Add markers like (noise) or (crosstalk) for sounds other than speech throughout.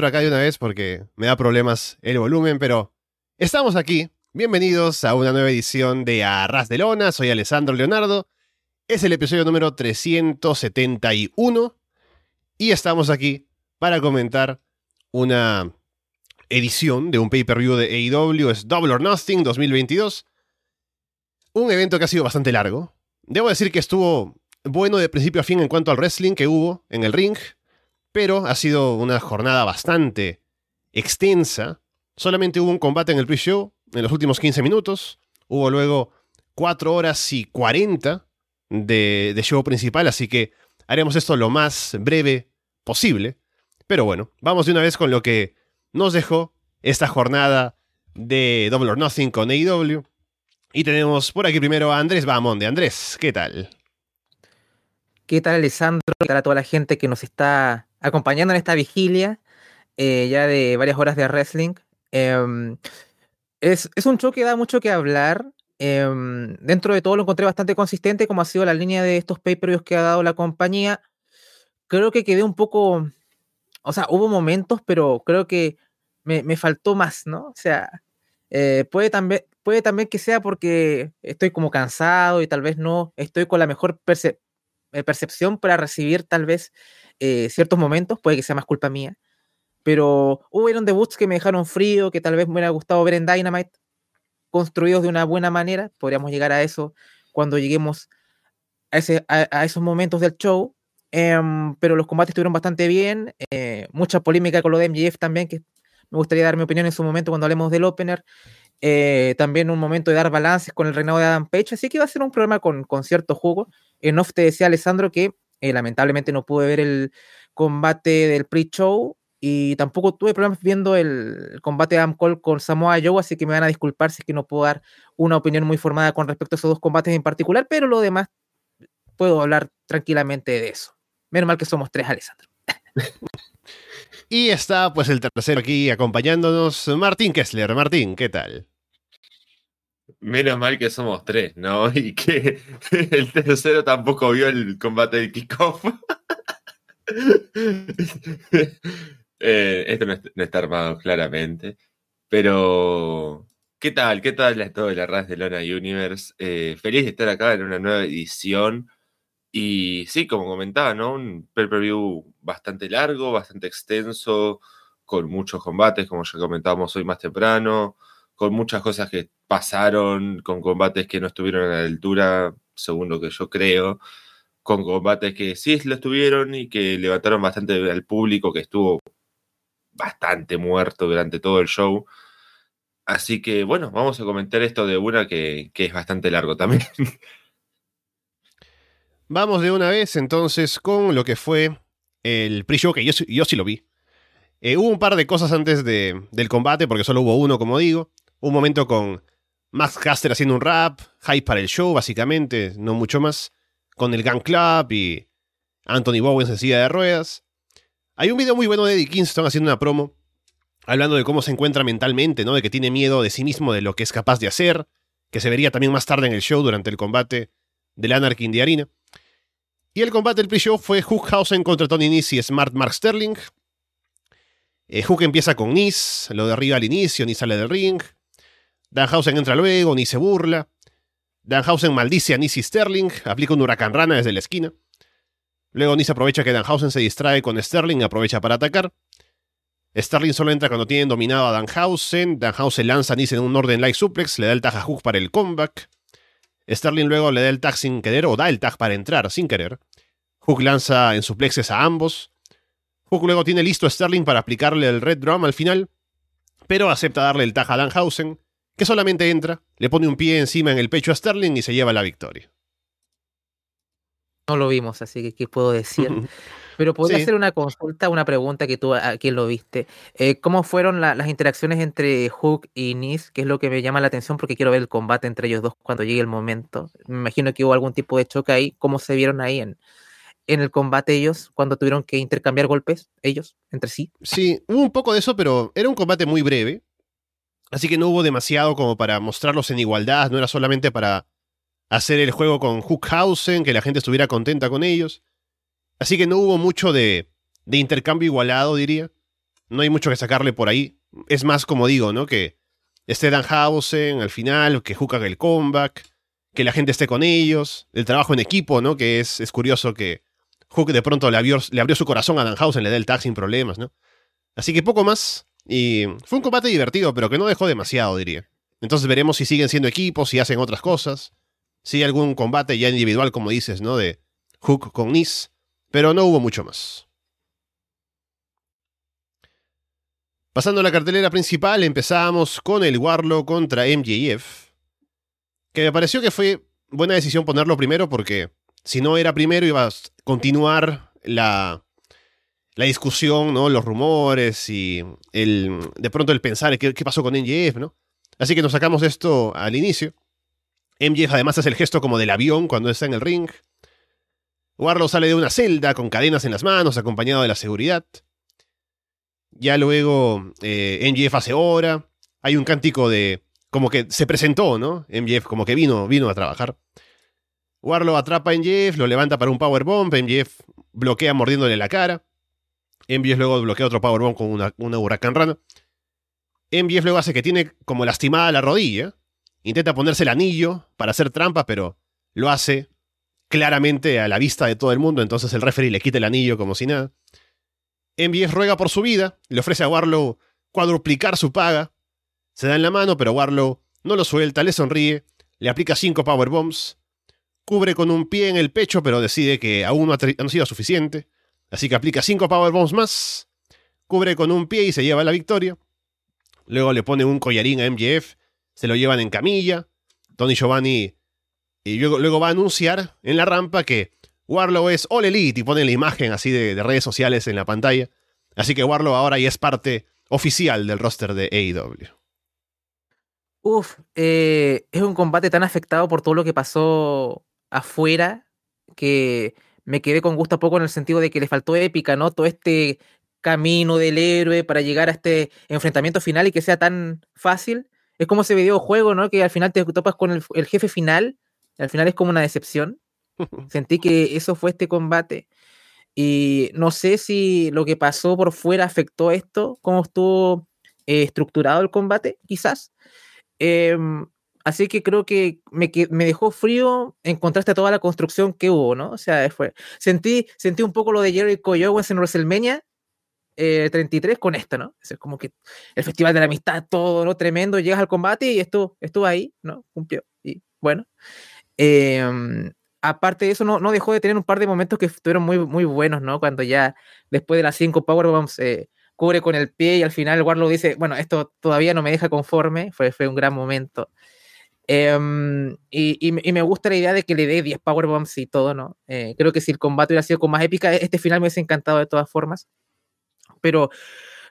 acá de una vez porque me da problemas el volumen, pero estamos aquí. Bienvenidos a una nueva edición de Arras de Lona. Soy Alessandro Leonardo. Es el episodio número 371 y estamos aquí para comentar una edición de un pay-per-view de AEW, es Double or Nothing 2022. Un evento que ha sido bastante largo. Debo decir que estuvo bueno de principio a fin en cuanto al wrestling que hubo en el ring, pero ha sido una jornada bastante extensa. Solamente hubo un combate en el pre-show en los últimos 15 minutos. Hubo luego 4 horas y 40 de, show principal, así que haremos esto lo más breve posible. Pero bueno, vamos de una vez con lo que nos dejó esta jornada de Double or Nothing con AEW. Y tenemos por aquí primero a Andrés Bamonde. Andrés, ¿qué tal? ¿Qué tal, Alessandro? ¿Qué tal a toda la gente que nos está acompañando en esta vigilia eh, ya de varias horas de wrestling? Em, es, un show que da mucho que hablar. Em, dentro de todo lo encontré bastante consistente, como ha sido la línea de estos pay-per-views que ha dado la compañía. Creo que quedé un poco. O sea, hubo momentos, pero creo que me, me faltó más, ¿no? O sea, eh, puede, también, puede también que sea porque estoy como cansado y tal vez no estoy con la mejor eh, percepción para recibir tal vez eh, ciertos momentos, puede que sea más culpa mía. Pero hubieron debuts que me dejaron frío, que tal vez me hubiera gustado ver en Dynamite, construidos de una buena manera. Podríamos llegar a eso cuando lleguemos a, ese, a, esos momentos del show. Em, pero los combates estuvieron bastante bien. mucha polémica con lo de MJF también, que me gustaría dar mi opinión en su momento cuando hablemos del opener. Eh, también un momento de dar balances con el reinado de Adam Page, así que va a ser un programa con, con cierto jugo. En off te decía Alessandro que eh, lamentablemente no pude ver el combate del pre-show y tampoco tuve problemas viendo el combate de Adam Cole con Samoa Joe, así que me van a disculpar si es que no puedo dar una opinión muy formada con respecto a esos dos combates en particular, pero lo demás puedo hablar tranquilamente de eso. Menos mal que somos tres, Alessandro. (laughs) Y está pues el tercero aquí acompañándonos, Martín Kessler. Martín, ¿qué tal? Menos mal que somos tres, ¿no? (laughs) Y que (laughs) el tercero tampoco vio el combate de kickoff. (laughs) eh, esto no, está armado claramente. Pero, ¿qué tal? ¿Qué tal es todo la raza de Lona Universe? Eh, feliz de estar acá en una nueva edición y sí, como comentaba, ¿no? Un pay-per-view bastante largo, bastante extenso, con muchos combates, como ya comentábamos hoy más temprano, con muchas cosas que pasaron, con combates que no estuvieron a la altura, según lo que yo creo, con combates que sí lo estuvieron y que levantaron bastante al público, que estuvo bastante muerto durante todo el show. Así que bueno, vamos a comentar esto de una que, es bastante largo también. (laughs) Vamos de una vez entonces con lo que fue el pre-show, que yo, yo, sí lo vi. Eh, hubo un par de cosas antes de, del combate, porque solo hubo uno, como digo. Un momento con Max Caster haciendo un rap, hype para el show, básicamente, no mucho más. Con el Gang Club y Anthony Bowens en silla de ruedas. Hay un video muy bueno de Eddie Kingston haciendo una promo, hablando de cómo se encuentra mentalmente, ¿no? De que tiene miedo de sí mismo, de lo que es capaz de hacer, que se vería también más tarde en el show durante el combate del Anarchy de Arena. Y el combate del pre-show fue Hookhausen contra Tony Nese y Smart Mark Sterling. Eh, Hook empieza con Nice, lo derriba al inicio, Nice sale del ring. Danhausen entra luego, Nice se burla. Danhausen maldice a y Sterling, aplica un huracán rana desde la esquina. Luego Nice aprovecha que Danhausen se distrae con Sterling aprovecha para atacar. Sterling solo entra cuando tienen dominado a Danhausen. Danhausen lanza a Nice en un orden like suplex, le da el tag a Hook para el comeback. Sterling luego le da el tag sin querer o da el tag para entrar sin querer. Hook lanza en suplexes a ambos. Hook luego tiene listo a Sterling para aplicarle el Red Drum al final, pero acepta darle el tag a Danhausen, que solamente entra, le pone un pie encima en el pecho a Sterling y se lleva la victoria. No lo vimos, así que ¿qué puedo decir? (laughs) Pero podría hacer una consulta, una pregunta que tú a quien lo viste. Eh, ¿Cómo fueron las interacciones entre Hook y Nis? Que es lo que me llama la atención porque quiero ver el combate entre ellos dos cuando llegue el momento. Me imagino que hubo algún tipo de choque ahí. ¿Cómo se vieron ahí en, en el combate ellos cuando tuvieron que intercambiar golpes ellos entre sí? Sí, hubo un poco de eso, pero era un combate muy breve. Así que no hubo demasiado como para mostrarlos en igualdad. No era solamente para hacer el juego con Hookhausen, que la gente estuviera contenta con ellos. Así que no hubo mucho de, intercambio igualado, diría. No hay mucho que sacarle por ahí. Es más, como digo, ¿no? Que esté Danhausen al final, que Hook haga el comeback, que la gente esté con ellos, el trabajo en equipo, ¿no? Que es, es curioso que Hook de pronto le abrió, su corazón a Danhausen, le da el tag sin problemas, ¿no? Así que poco más. Y fue un combate divertido, pero que no dejó demasiado, diría. Entonces veremos si siguen siendo equipos, si hacen otras cosas. Si hay algún combate ya individual, como dices, ¿no? De Hook con Nis. Pero no hubo mucho más. Pasando a la cartelera principal, empezamos con el Warlock contra MJF. Que me pareció que fue buena decisión ponerlo primero porque si no era primero iba a continuar la, la discusión, ¿no? Los rumores y el, de pronto el pensar qué, qué pasó con MJF, ¿no? Así que nos sacamos esto al inicio. MJF además hace el gesto como del avión cuando está en el ring. Warlock sale de una celda con cadenas en las manos, acompañado de la seguridad. Ya luego eh, MJF hace hora. Hay un cántico de. como que se presentó, ¿no? MJF como que vino, vino a trabajar. Warlock atrapa a MJF, lo levanta para un powerbomb. MJF bloquea mordiéndole la cara. MJF luego bloquea otro powerbomb con una, huracán rana. MJF luego hace que tiene como lastimada la rodilla. Intenta ponerse el anillo para hacer trampa, pero lo hace claramente a la vista de todo el mundo. Entonces el referee le quita el anillo como si nada. MBS ruega por su vida, le ofrece a Warlow cuadruplicar su paga. Se da en la mano, pero Warlow no lo suelta, le sonríe, le aplica cinco powerbombs, cubre con un pie en el pecho, pero decide que aún no ha, sido suficiente. Así que aplica cinco powerbombs más, cubre con un pie y se lleva la victoria. Luego le pone un collarín a MJF, se lo llevan en camilla. Tony Giovanni y luego, luego va a anunciar en la rampa que Warlow es All Elite y pone la imagen así de, redes sociales en la pantalla. Así que Warlow ahora ya es parte oficial del roster de AEW. Uf, eh, es un combate tan afectado por todo lo que pasó afuera que me quedé con gusto a poco en el sentido de que le faltó épica, ¿no? Todo este camino del héroe para llegar a este enfrentamiento final y que sea tan fácil. Es como ese videojuego, ¿no? Que al final te topas con el, el jefe final, y al final es como una decepción. (laughs) Sentí que eso fue este combate. Y no sé si lo que pasó por fuera afectó esto, cómo estuvo eh, estructurado el combate, quizás. Em, así que creo que me, me, dejó frío en contraste a toda la construcción que hubo, ¿no? O sea, fue, sentí, sentí un poco lo de Jericho Owens en WrestleMania 33 eh, con esto, ¿no? Es como que el Festival de la Amistad, todo, ¿no? Tremendo, llegas al combate y estuvo, estuvo ahí, ¿no? Cumplió. Y bueno. Eh, aparte de eso, no, no, dejó de tener un par de momentos que estuvieron muy, muy buenos, ¿no? Cuando ya después de las cinco powerbombs eh, cubre con el pie y al final Warlock dice, bueno, esto todavía no me deja conforme, fue, fue un gran momento. Em, y, y, me gusta la idea de que le dé 10 powerbombs y todo, ¿no? Eh, creo que si el combate hubiera sido con más épica, este final me hubiese encantado de todas formas. Pero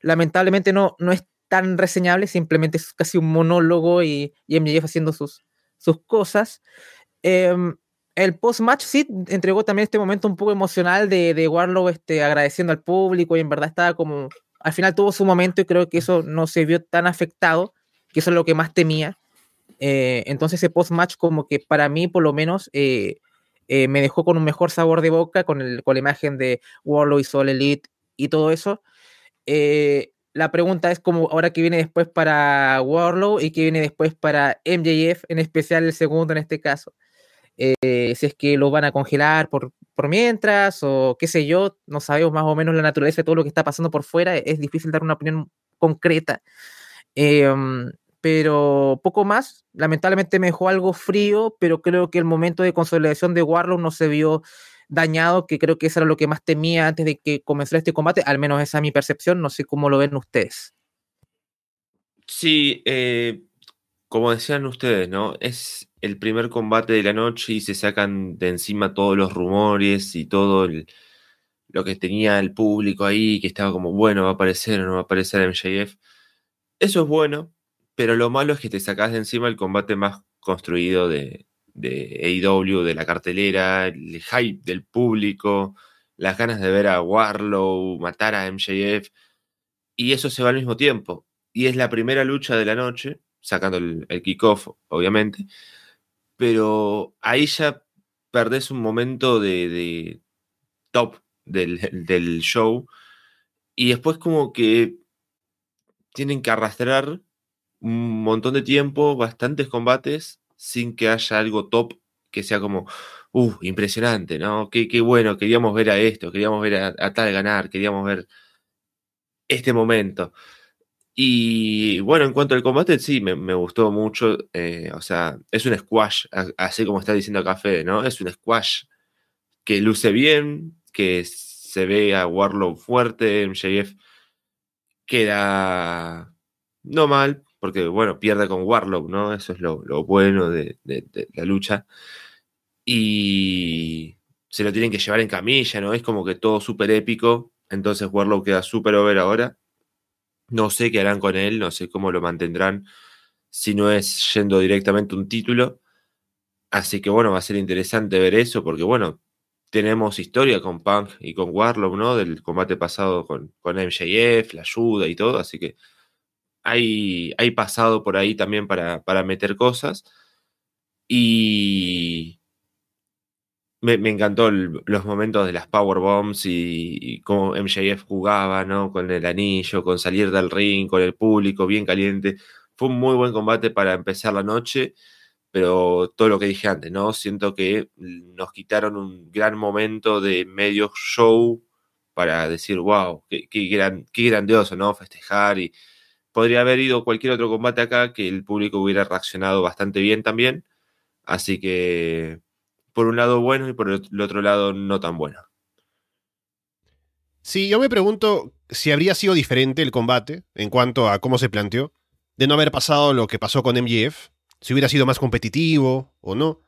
lamentablemente no, no es tan reseñable, simplemente es casi un monólogo y, y MJF haciendo sus, sus cosas. Eh, el post-match sí entregó también este momento un poco emocional de, de Warlow este, agradeciendo al público y en verdad estaba como, al final tuvo su momento y creo que eso no se vio tan afectado, que eso es lo que más temía. Eh, entonces ese post-match como que para mí por lo menos eh, eh, me dejó con un mejor sabor de boca con, el, con la imagen de Warlow y Soul Elite y todo eso. la pregunta es como ahora que viene después para Warlow y que viene después para MJF, en especial el segundo en este caso. Eh, si es que lo van a congelar por, por mientras o qué sé yo, no sabemos más o menos la naturaleza de todo lo que está pasando por fuera, es difícil dar una opinión concreta. Em, pero poco más, lamentablemente me dejó algo frío, pero creo que el momento de consolidación de Warlock no se vio dañado, que creo que eso era lo que más temía antes de que comenzara este combate, al menos esa es mi percepción, no sé cómo lo ven ustedes. Sí, eh, como decían ustedes, ¿no? Es el primer combate de la noche y se sacan de encima todos los rumores y todo lo que tenía el público ahí, que estaba como, bueno, va a aparecer o no va a aparecer MJF. Eso es bueno, pero lo malo es que te sacas de encima el combate más construido de, de AEW, de la cartelera, el hype del público, las ganas de ver a Warlow matar a MJF, y eso se va al mismo tiempo. Y es la primera lucha de la noche, sacando el, kickoff, obviamente, pero ahí ya perdés un momento de, top del, show y después como que tienen que arrastrar un montón de tiempo, bastantes combates, sin que haya algo top que sea como, uh, impresionante, ¿no? Qué, qué bueno, queríamos ver a esto, queríamos ver a, tal ganar, queríamos ver este momento. Y bueno, en cuanto al combate, sí, me, gustó mucho. Eh, o sea, es un squash, así como está diciendo Café, ¿no? Es un squash que luce bien, que se ve a Warlock fuerte, MJF queda no mal, porque bueno, pierde con Warlock, ¿no? Eso es lo, bueno de, la lucha. Y se lo tienen que llevar en camilla, ¿no? Es como que todo súper épico. Entonces Warlock queda súper over ahora. No sé qué harán con él, no sé cómo lo mantendrán si no es yendo directamente un título. Así que bueno, va a ser interesante ver eso, porque bueno, tenemos historia con Punk y con Warlock, ¿no? Del combate pasado con, con MJF, la ayuda y todo, así que hay, hay pasado por ahí también para, meter cosas. Y me, encantó los momentos de las Power Bombs y, cómo MJF jugaba, ¿no? Con el anillo, con salir del ring, con el público bien caliente. Fue un muy buen combate para empezar la noche, pero todo lo que dije antes, ¿no? Siento que nos quitaron un gran momento de medio show para decir, wow, qué, qué, gran, qué grandioso, ¿no? Festejar y, podría haber ido cualquier otro combate acá que el público hubiera reaccionado bastante bien también. Así que, por un lado bueno y por el otro lado no tan bueno. Sí, yo me pregunto si habría sido diferente el combate en cuanto a cómo se planteó, de no haber pasado lo que pasó con MGF, si hubiera sido más competitivo o no.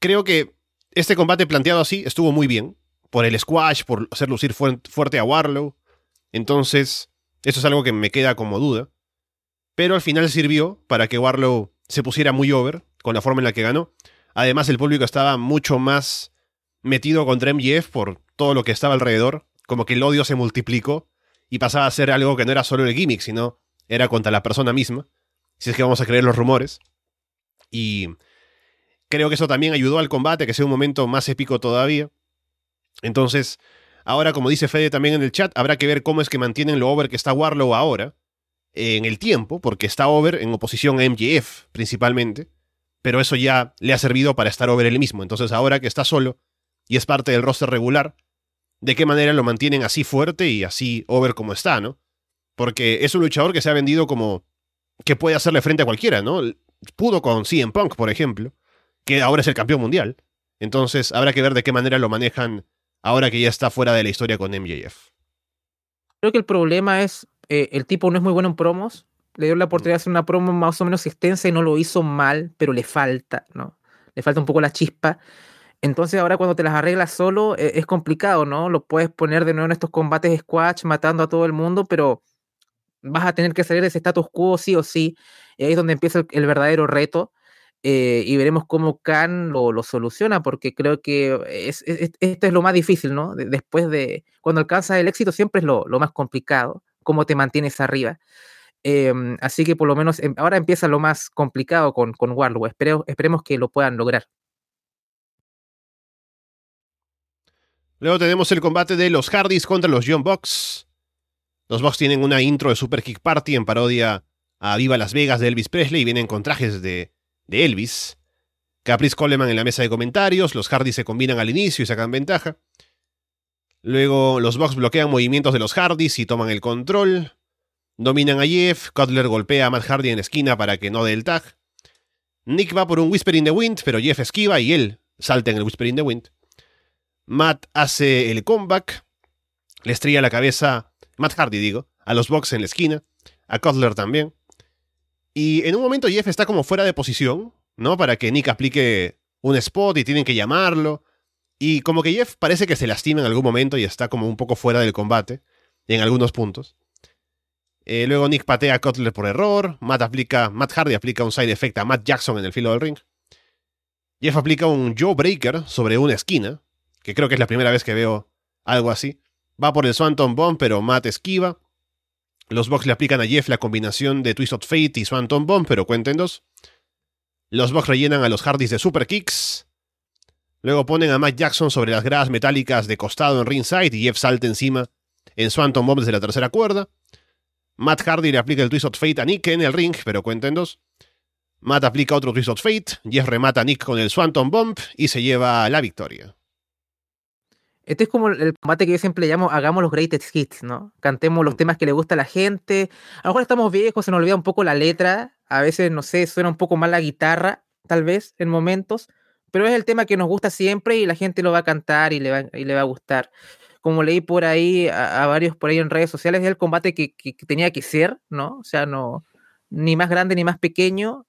Creo que este combate planteado así estuvo muy bien, por el squash, por hacer lucir fuerte a Warlow. Entonces, eso es algo que me queda como duda. Pero al final sirvió para que Warlow se pusiera muy over con la forma en la que ganó. Además, el público estaba mucho más metido contra MJF por todo lo que estaba alrededor. Como que el odio se multiplicó y pasaba a ser algo que no era solo el gimmick, sino era contra la persona misma. Si es que vamos a creer los rumores. Y creo que eso también ayudó al combate, que sea un momento más épico todavía. Entonces, Ahora, como dice Fede también en el chat, habrá que ver cómo es que mantienen lo over que está Warlow ahora, en el tiempo, porque está over en oposición a MJF principalmente, pero eso ya le ha servido para estar over él mismo. Entonces, ahora que está solo y es parte del roster regular, ¿de qué manera lo mantienen así fuerte y así over como está, no? Porque es un luchador que se ha vendido como que puede hacerle frente a cualquiera, ¿no? Pudo con CM Punk, por ejemplo, que ahora es el campeón mundial. Entonces, habrá que ver de qué manera lo manejan ahora que ya está fuera de la historia con MJF. Creo que el problema es, eh, el tipo no es muy bueno en promos, le dio la mm. oportunidad de hacer una promo más o menos extensa y no lo hizo mal, pero le falta, ¿no? Le falta un poco la chispa. Entonces ahora cuando te las arreglas solo e, es complicado, ¿no? Lo puedes poner de nuevo en estos combates squash matando a todo el mundo, pero vas a tener que salir de ese status quo sí o sí. Y ahí es donde empieza el verdadero reto. Eh, y veremos cómo Khan lo, soluciona, porque creo que es, esto es lo más difícil, ¿no? después de, cuando alcanzas el éxito siempre es lo, más complicado, cómo te mantienes arriba. Em, así que por lo menos em, ahora empieza lo más complicado con, con Warlow. esperemos que lo puedan lograr. Luego tenemos el combate de los Hardys contra los Young Bucks. Los Bucks tienen una intro de Super Kick Party en parodia a Viva Las Vegas de Elvis Presley y vienen con trajes de de Elvis. Caprice Coleman en la mesa de comentarios, los Hardys se combinan al inicio y sacan ventaja. Luego los Bucks bloquean movimientos de los Hardys y toman el control. Dominan a Jeff, Cutler golpea a Matt Hardy en la esquina para que no dé el tag. Nick va por un Whisper in the Wind, pero Jeff esquiva y él salta en el Whisper in the Wind. Matt hace el comeback, le estrella la cabeza, Matt Hardy digo, a los Bucks en la esquina, a Cutler también. Y en un momento Jeff está como fuera de posición, ¿no? Para que Nick aplique un spot y tienen que llamarlo. Y como que Jeff parece que se lastima en algún momento y está como un poco fuera del combate en algunos puntos. Eh, luego Nick patea a Cutler por error. Matt, aplica, Matt Hardy aplica un side effect a Matt Jackson en el filo del ring. Jeff aplica un Joe Breaker sobre una esquina, que creo que es la primera vez que veo algo así. Va por el Swanton Bomb, pero Matt esquiva. Los Bucks le aplican a Jeff la combinación de Twist of Fate y Swanton Bomb, pero cuenten dos. Los Bucks rellenan a los Hardys de Super Kicks. Luego ponen a Mike Jackson sobre las gradas metálicas de costado en ringside y Jeff salta encima en Swanton Bomb desde la tercera cuerda. Matt Hardy le aplica el Twist of Fate a Nick en el ring, pero cuenta en dos. Matt aplica otro Twist of Fate, Jeff remata a Nick con el Swanton Bomb y se lleva la victoria. Este es como el combate que yo siempre llamo hagamos los greatest hits, ¿no? Cantemos los temas que le gusta a la gente. A lo mejor estamos viejos, se nos olvida un poco la letra. A veces, no sé, suena un poco mal la guitarra, tal vez, en momentos. Pero es el tema que nos gusta siempre y la gente lo va a cantar y le va, y le va a gustar. Como leí por ahí, a, varios por ahí en redes sociales, es el combate que, tenía que ser, ¿no? O sea, no, ni más grande ni más pequeño.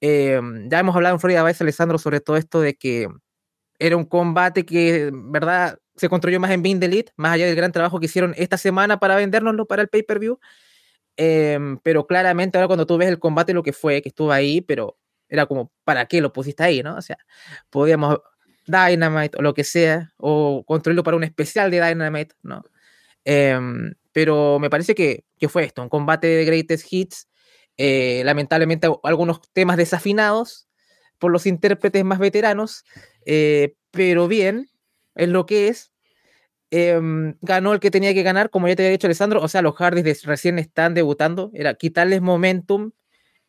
Em, ya hemos hablado en Florida Vice, Alessandro, sobre todo esto de que era un combate que, verdad, se construyó más en Being Elite, más allá del gran trabajo que hicieron esta semana para vendérnoslo para el pay-per-view. Em, pero claramente ahora cuando tú ves el combate lo que fue, que estuvo ahí, pero era como, ¿para qué lo pusiste ahí, no? O sea, podíamos Dynamite o lo que sea, o construirlo para un especial de Dynamite, ¿no? Em, pero me parece que, que, fue esto, un combate de greatest hits, eh, lamentablemente algunos temas desafinados por los intérpretes más veteranos, eh, pero bien, es lo que es. Em, ganó el que tenía que ganar, como ya te había dicho Alessandro, o sea, los Hardys recién están debutando, era quitarles momentum,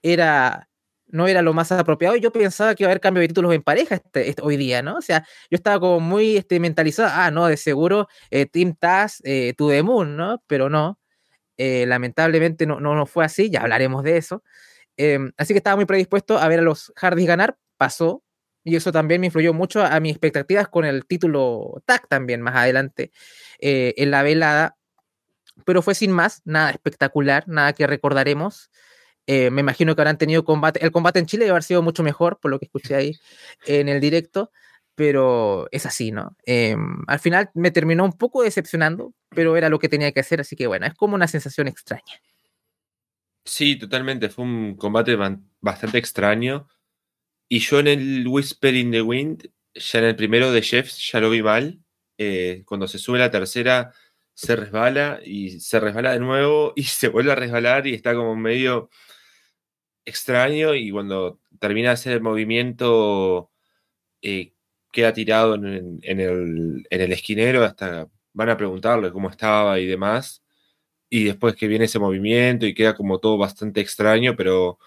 era no era lo más apropiado yo pensaba que iba a haber cambio de títulos en pareja este, este, hoy día, ¿no? O sea, yo estaba como muy este, mentalizado, ah, no, de seguro eh, Team Taz eh, to Moon, ¿no? Pero no, eh, lamentablemente no, no, no, fue así, ya hablaremos de eso. Em, así que estaba muy predispuesto a ver a los Hardys ganar, pasó, y eso también me influyó mucho a mis expectativas con el título tag también más adelante eh, en la velada. Pero fue sin más, nada espectacular, nada que recordaremos. Eh, me imagino que habrán tenido combate. El combate en Chile debe haber sido mucho mejor, por lo que escuché ahí en el directo, pero es así, ¿no? Em, al final me terminó un poco decepcionando, pero era lo que tenía que hacer, así que bueno, es como una sensación extraña. Sí, totalmente. Fue un combate bastante extraño. Y yo en el Whisper in the Wind, ya en el primero de Jeffs, ya lo vi mal. Eh, cuando se sube la tercera, se resbala y se resbala de nuevo (laughs) y se vuelve a resbalar y está como medio extraño. Y cuando termina de hacer el movimiento, eh, queda tirado en, el, en el esquinero hasta van a preguntarle cómo estaba y demás. Y después que viene ese movimiento y queda como todo bastante extraño, pero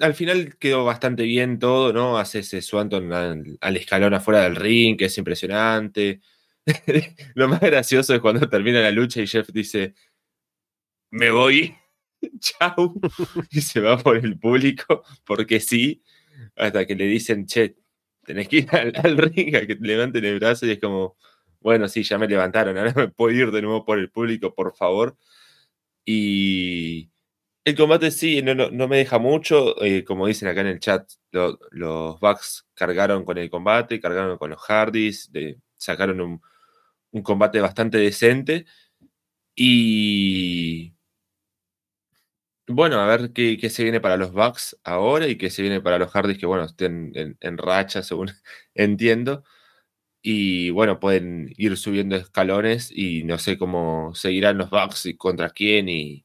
al final quedó bastante bien todo, ¿no? Hace ese Swanton al, escalón afuera del ring, que es impresionante. (laughs) Lo más gracioso es cuando termina la lucha y Jeff dice, me voy, (laughs) chau, y se va por el público, porque sí, hasta que le dicen, che, tenés que ir al, ring a que te levanten el brazo y es como, bueno, sí, ya me levantaron, ahora me puedo ir de nuevo por el público, por favor. Y el combate sí, no, me deja mucho. Eh, como dicen acá en el chat, los Bucks cargaron con el combate, cargaron con los Hardys, sacaron un, combate bastante decente. Y bueno, a ver qué, se viene para los Bucks ahora y qué se viene para los Hardys, que bueno, estén en, racha, según (laughs) entiendo. Y bueno, pueden ir subiendo escalones y no sé cómo seguirán los Bucks y contra quién y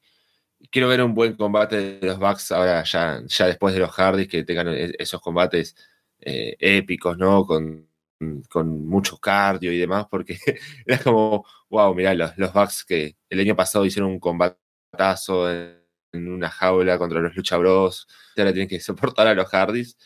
quiero ver un buen combate de los Bucks ahora, ya, ya después de los Hardys, que tengan e-, esos combates eh, épicos, ¿no? Con, con, mucho cardio y demás, porque (laughs) era como, wow, mirá, los, los Bucks que el año pasado hicieron un combatazo en, una jaula contra los Lucha Bros, ahora tienen que (laughs) soportar a los Hardys,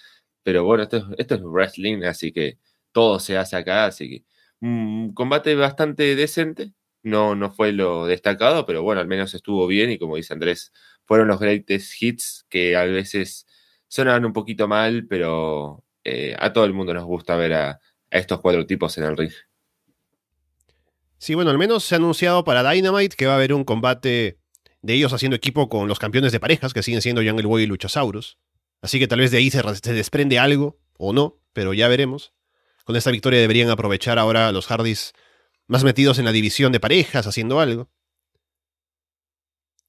pero bueno, esto, esto es wrestling, así que todo se hace acá, así que un combate bastante decente, no, no fue lo destacado, pero bueno, al menos estuvo bien y como dice Andrés, fueron los greatest hits que a veces sonaban un poquito mal, pero eh, a todo el mundo nos gusta ver a, estos cuatro tipos en el ring. Sí, bueno, al menos se ha anunciado para Dynamite que va a haber un combate de ellos haciendo equipo con los campeones de parejas, que siguen siendo Jungle Boy y Luchasaurus. Así que tal vez de ahí se, se desprende algo, o no, pero ya veremos. Con esta victoria deberían aprovechar ahora los Hardys más metidos en la división de parejas, haciendo algo.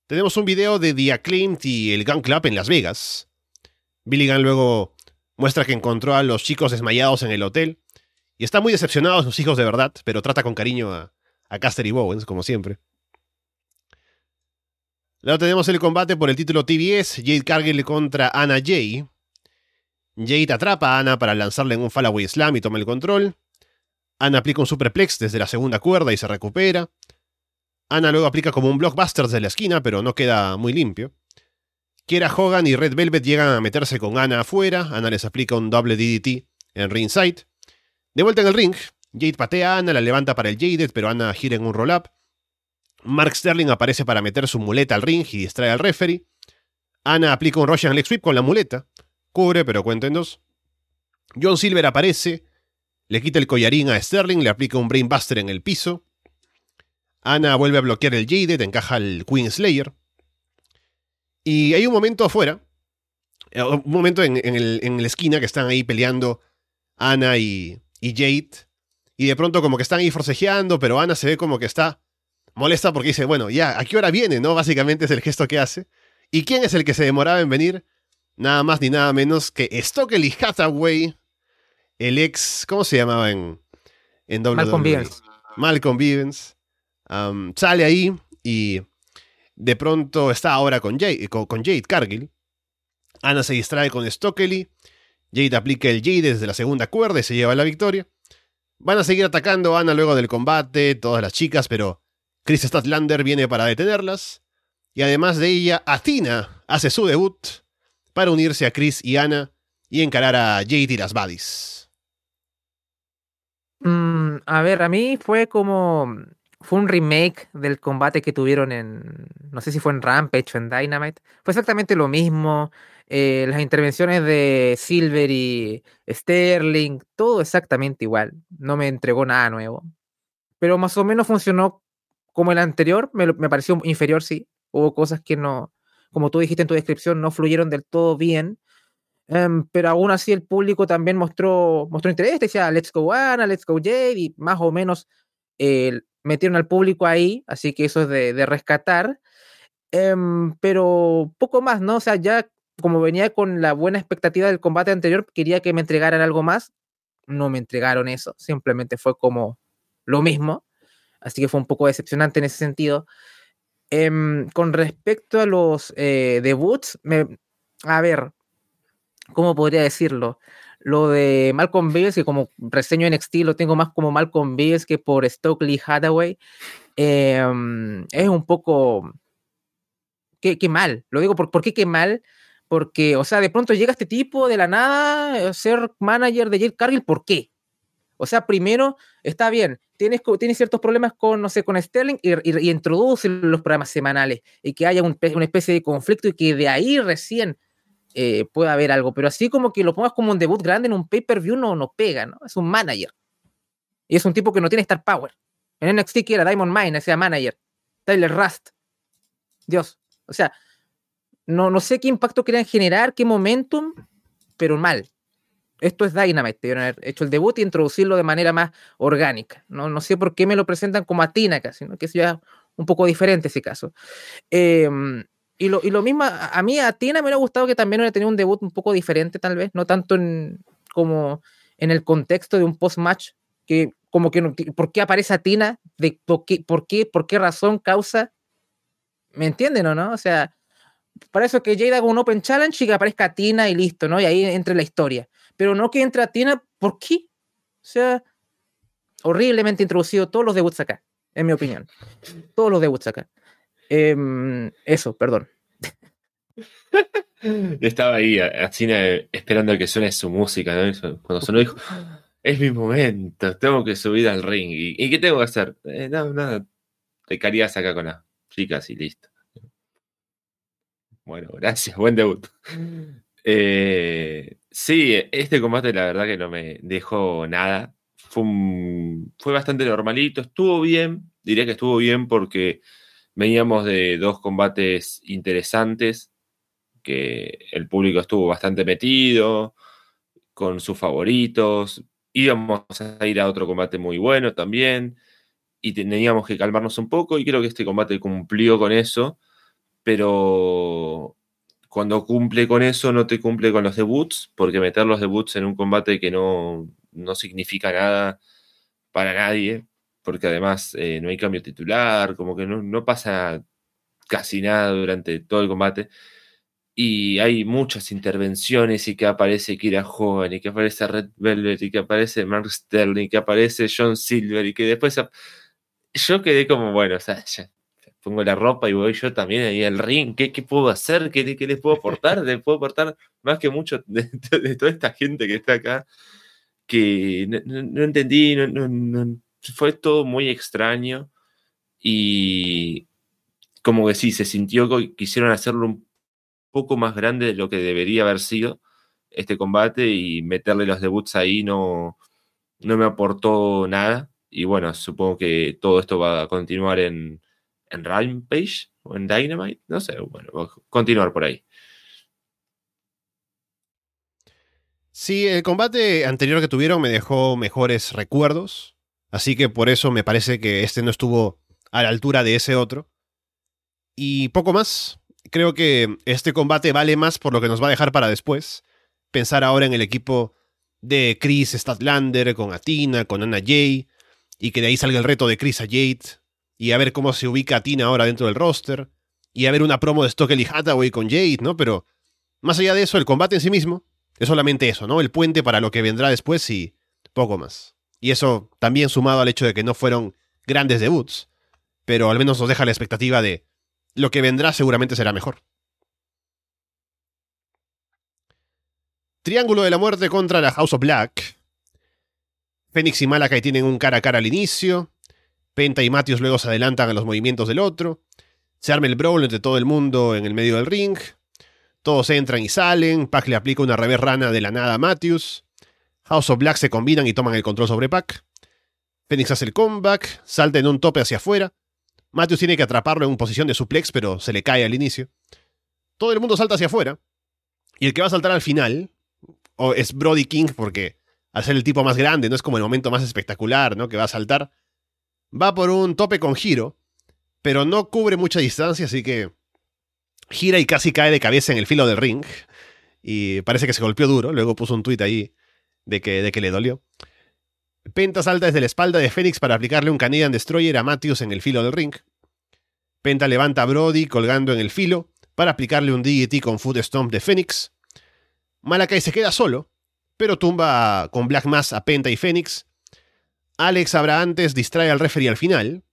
Tenemos un video de The Acclaimed y el Gun Club en Las Vegas. Billy Gunn luego muestra que encontró a los chicos desmayados en el hotel y está muy decepcionado a sus hijos de verdad, pero trata con cariño a, a Caster y Bowens, como siempre. Luego tenemos el combate por el título TBS, Jade Cargill contra Anna Jay. Jade atrapa a Anna para lanzarle en un Fallaway Slam y toma el control. Ana aplica un superplex desde la segunda cuerda y se recupera. Ana luego aplica como un blockbuster desde la esquina, pero no queda muy limpio. Kiera Hogan y Red Velvet llegan a meterse con Ana afuera. Ana les aplica un doble DDT en ringside. De vuelta en el ring, Jade patea a Ana, la levanta para el Jaded, pero Ana gira en un roll-up. Mark Sterling aparece para meter su muleta al ring y distrae al referee. Ana aplica un Russian Leg Sweep con la muleta. Cubre, pero cuenta en dos. John Silver aparece, le quita el collarín a Sterling, le aplica un Brainbuster en el piso. Ana vuelve a bloquear el Jaded, encaja el Queen Slayer. Y hay un momento afuera, eh, un momento en, la esquina que están ahí peleando Ana y, y Jade. Y de pronto como que están ahí forcejeando, pero Ana se ve como que está molesta porque dice, bueno, ya, ¿a qué hora viene? ¿No? Básicamente es el gesto que hace. ¿Y quién es el que se demoraba en venir? Nada más ni nada menos que Stockley Hathaway, el ex, ¿cómo se llamaba en, en WWE? Malcolm Vivens. Malcolm Vivens. sale ahí y de pronto está ahora con Jade, con, Jade Cargill. Ana se distrae con Stockley. Jade aplica el Jade desde la segunda cuerda y se lleva la victoria. Van a seguir atacando a Ana luego del combate, todas las chicas, pero Chris Statlander viene para detenerlas. Y además de ella, Athena hace su debut para unirse a Chris y Ana y encarar a Jade y las Buddies. Mm, a ver, a mí fue como fue un remake del combate que tuvieron en, no sé si fue en Rampage o en Dynamite. Fue exactamente lo mismo. Eh, las intervenciones de Silver y Sterling, todo exactamente igual. No me entregó nada nuevo. Pero más o menos funcionó como el anterior. Me, me pareció inferior, sí. Hubo cosas que no, como tú dijiste en tu descripción, no fluyeron del todo bien. Em, pero aún así el público también mostró, mostró interés, decía Let's Go Anna, Let's Go Jade, y más o menos metieron al público ahí, así que eso es de, rescatar. Em, pero poco más, ¿no? O sea, ya como venía con la buena expectativa del combate anterior, quería que me entregaran algo más. No me entregaron eso, simplemente fue como lo mismo. Así que fue un poco decepcionante en ese sentido. Em, con respecto a los eh, debuts, a ver, ¿cómo podría decirlo? Lo de Malcolm Bills, que como reseño en NXT lo tengo más como Malcolm Bills que por Stokely Hathaway, em, es un poco... Qué, mal, lo digo, por, ¿por qué qué mal? Porque, o sea, de pronto llega este tipo de la nada, ser manager de Jade Cargill, ¿por qué? O sea, primero, está bien, tienes, tienes ciertos problemas con, no sé, con Sterling y, introduce los programas semanales y que haya una especie de conflicto y que de ahí recién eh, pueda haber algo. Pero así como que lo pongas como un debut grande en un pay-per-view no, no pega, ¿no? Es un manager. Y es un tipo que no tiene star power. En NXT que era Diamond Mine, ese manager. Tyler Rust. Dios. O sea, no, no sé qué impacto querían generar, qué momentum, pero mal esto es Dynamite, debieron haber hecho el debut y introducirlo de manera más orgánica. No, no sé por qué me lo presentan como a Tina casi, que es ya un poco diferente ese caso. Em, y, lo, y lo mismo, a mí a Tina me hubiera gustado que también hubiera tenido un debut un poco diferente tal vez, no tanto en, como en el contexto de un post-match, que como que, ¿por qué aparece a Tina? De, por, qué, por, qué, ¿Por qué razón, causa? ¿Me entienden o no? O sea, para eso que Jade haga un Open Challenge y que aparezca Tina y listo, ¿no? Y ahí entre la historia pero no que entre a Tina, ¿por qué? O sea, horriblemente introducido todos los debuts acá, en mi opinión. Todos los debuts acá. Em, eso, perdón. (laughs) Estaba ahí, esperando a que suene su música, ¿no? Cuando sonó dijo, es mi momento, tengo que subir al ring. ¿Y, qué tengo que hacer? Eh, no, nada, te carías acá con las chicas y listo. Bueno, gracias, buen debut. Eh, sí, este combate la verdad que no me dejó nada. Fue bastante normalito, estuvo bien, diría que estuvo bien porque veníamos de dos combates interesantes, que el público estuvo bastante metido, con sus favoritos, íbamos a ir a otro combate muy bueno también, y teníamos que calmarnos un poco, y creo que este combate cumplió con eso, pero cuando cumple con eso, no te cumple con los debuts, porque meter los debuts en un combate que no, significa nada para nadie, porque además eh, no hay cambio titular, como que no, pasa casi nada durante todo el combate. Y hay muchas intervenciones y que aparece Kira Hogan y que aparece Red Velvet y que aparece Mark Sterling y que aparece John Silver y que después... Yo quedé como, bueno, o sea, pongo la ropa y voy yo también ahí al ring. ¿Qué, qué puedo hacer? ¿Qué, ¿Qué, les puedo aportar? ¿Les puedo aportar más que mucho de, de toda esta gente que está acá? Que no, no entendí, no, fue todo muy extraño y como que sí, se sintió que quisieron hacerlo un poco más grande de lo que debería haber sido este combate y meterle los debuts ahí no, no me aportó nada. Y bueno, supongo que todo esto va a continuar en, en Rampage o en Dynamite. No sé, bueno, va a continuar por ahí. Sí, el combate anterior que tuvieron me dejó mejores recuerdos. Así que por eso me parece que este no estuvo a la altura de ese otro. Y poco más. Creo que este combate vale más por lo que nos va a dejar para después. Pensar ahora en el equipo de Chris Statlander con Atina, con Anna Jay, y que de ahí salga el reto de Chris a Jade, y a ver cómo se ubica Atina ahora dentro del roster, y a ver una promo de Stockley Hathaway con Jade, ¿no? Pero más allá de eso, el combate en sí mismo es solamente eso, ¿no? El puente para lo que vendrá después y poco más. Y eso también sumado al hecho de que no fueron grandes debuts, pero al menos nos deja la expectativa de lo que vendrá seguramente será mejor. Triángulo de la muerte contra la House of Black. Fénix y Malakai tienen un cara a cara al inicio. Penta y Matthews luego se adelantan a los movimientos del otro. Se arma el brawl entre todo el mundo en el medio del ring. Todos entran y salen. Pac le aplica una revés rana de la nada a Matthews. House of Black se combinan y toman el control sobre Pac. Fénix hace el comeback, salta en un tope hacia afuera. Matthews tiene que atraparlo en posición de suplex, pero se le cae al inicio. Todo el mundo salta hacia afuera. Y el que va a saltar al final o es Brody King, porque al ser el tipo más grande, no es como el momento más espectacular, ¿no? Que va a saltar. Va por un tope con giro, pero no cubre mucha distancia, así que gira y casi cae de cabeza en el filo del ring. Y parece que se golpeó duro. Luego puso un tuit ahí de que, de que le dolió. Penta salta desde la espalda de Fénix para aplicarle un Canadian Destroyer a Matthews en el filo del ring. Penta levanta a Brody colgando en el filo para aplicarle un DDT con Foot Stomp de Fénix. Malakai se queda solo, pero tumba con Black Mass a Penta y Fénix. Alex habrá antes distrae al referee al final.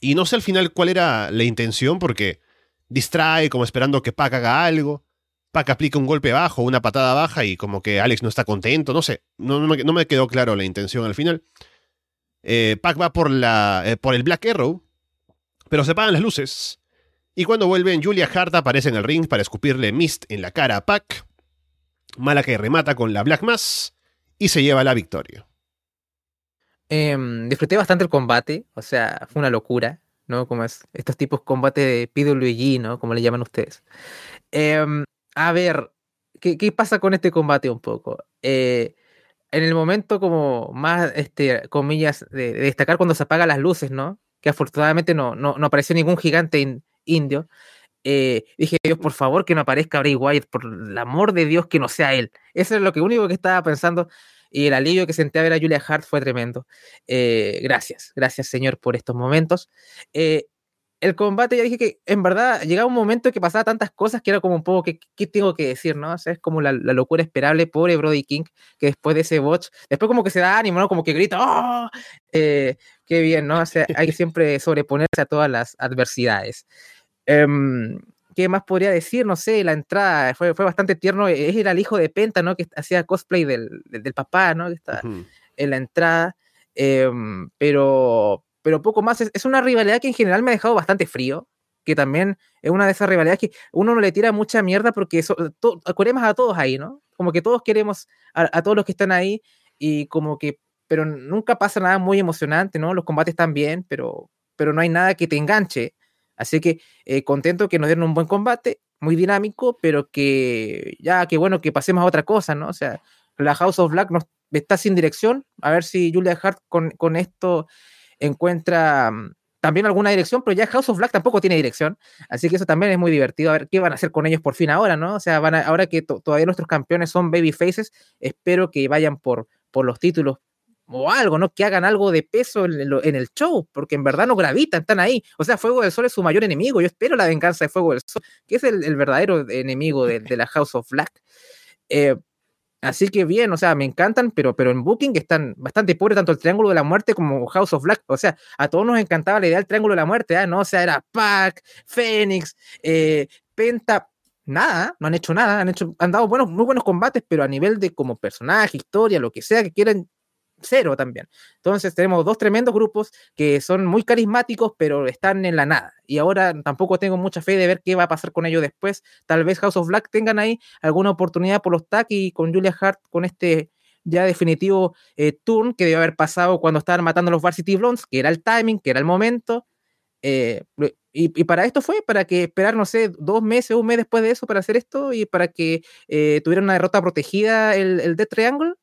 Y no sé al final cuál era la intención, porque distrae como esperando que Pac haga algo. Pac aplica un golpe bajo, una patada baja y como que Alex no está contento, no sé, no, me, quedó claro la intención al final. Eh, Pac va por, la, eh, por el Black Arrow, pero se apagan las luces. Y cuando vuelven, Julia Hart aparece en el ring para escupirle Mist en la cara a Pac. Malakai remata con la Black Mass y se lleva la victoria. Em, disfruté bastante el combate, o sea, fue una locura, ¿no? Como es estos tipos de combate de PWG, ¿no? Como le llaman ustedes. Em, a ver, ¿qué, pasa con este combate un poco? Eh, en el momento como más, este, comillas, de, destacar cuando se apagan las luces, ¿no? Que afortunadamente no, no, apareció ningún gigante indio. Eh, dije, Dios, por favor, que no aparezca Bray Wyatt, por el amor de Dios, que no sea él. Eso es lo que único que estaba pensando. Y el alivio que senté a ver a Julia Hart fue tremendo. Eh, gracias, gracias, Señor, por estos momentos. El combate, ya dije que en verdad llegaba un momento que pasaba tantas cosas que era como un poco, ¿qué, qué tengo que decir, no? O sea, es como la, locura esperable, pobre Brody King, que después de ese botch, después como que se da ánimo, ¿no? Como que grita, ¡oh! qué bien, ¿no? O sea, hay que siempre sobreponerse a todas las adversidades. Em, ¿Qué más podría decir? No sé, la entrada fue, fue bastante tierno. Era el hijo de Penta, ¿no? Que hacía cosplay del, del, papá, ¿no? Que está en la entrada. Em, pero, pero poco más. Es, una rivalidad que en general me ha dejado bastante frío. Que también es una de esas rivalidades que uno no le tira mucha mierda porque so, queremos a todos ahí, ¿no? Como que todos queremos a, a todos los que están ahí y como que pero nunca pasa nada muy emocionante, ¿no? Los combates están bien, pero, pero no hay nada que te enganche. Así que eh, contento que nos dieron un buen combate, muy dinámico, pero que ya, que bueno, que pasemos a otra cosa, ¿no? O sea, la House of Black nos, está sin dirección. A ver si Julia Hart con, con esto encuentra mm, también alguna dirección, pero ya House of Black tampoco tiene dirección. Así que eso también es muy divertido. A ver qué van a hacer con ellos por fin ahora, ¿no? O sea, van ahora que todavía nuestros campeones son baby faces, espero que vayan por, por los títulos o algo, ¿no? Que hagan algo de peso en, el show, porque en verdad no gravitan, están ahí. O sea, Fuego del Sol es su mayor enemigo. Yo espero la venganza de Fuego del Sol, que es el, verdadero enemigo de, la House of Black. Eh, Así que bien, o sea, me encantan, pero, pero en Booking están bastante pobres tanto el Triángulo de la Muerte como House of Black. O sea, a todos nos encantaba la idea del Triángulo de la Muerte, ¿ah? ¿no? O sea, era Pac, Fénix, eh, Penta, nada, no han hecho nada, han hecho, han dado buenos, muy buenos combates, pero a nivel de como personaje, historia, lo que sea que quieran, cero también. Entonces tenemos dos tremendos grupos que son muy carismáticos, pero están en la nada. Y ahora tampoco tengo mucha fe de ver qué va a pasar con ellos después. Tal vez House of Black tengan ahí alguna oportunidad por los tag y con Julia Hart con este ya definitivo eh, turn que debe haber pasado cuando estaban matando a los Varsity Blondes, que era el timing, que era el momento. Eh, y, para esto fue, para que esperar, no sé, dos meses, un mes después de eso para hacer esto y para que eh, tuviera una derrota protegida el, el Death Triangle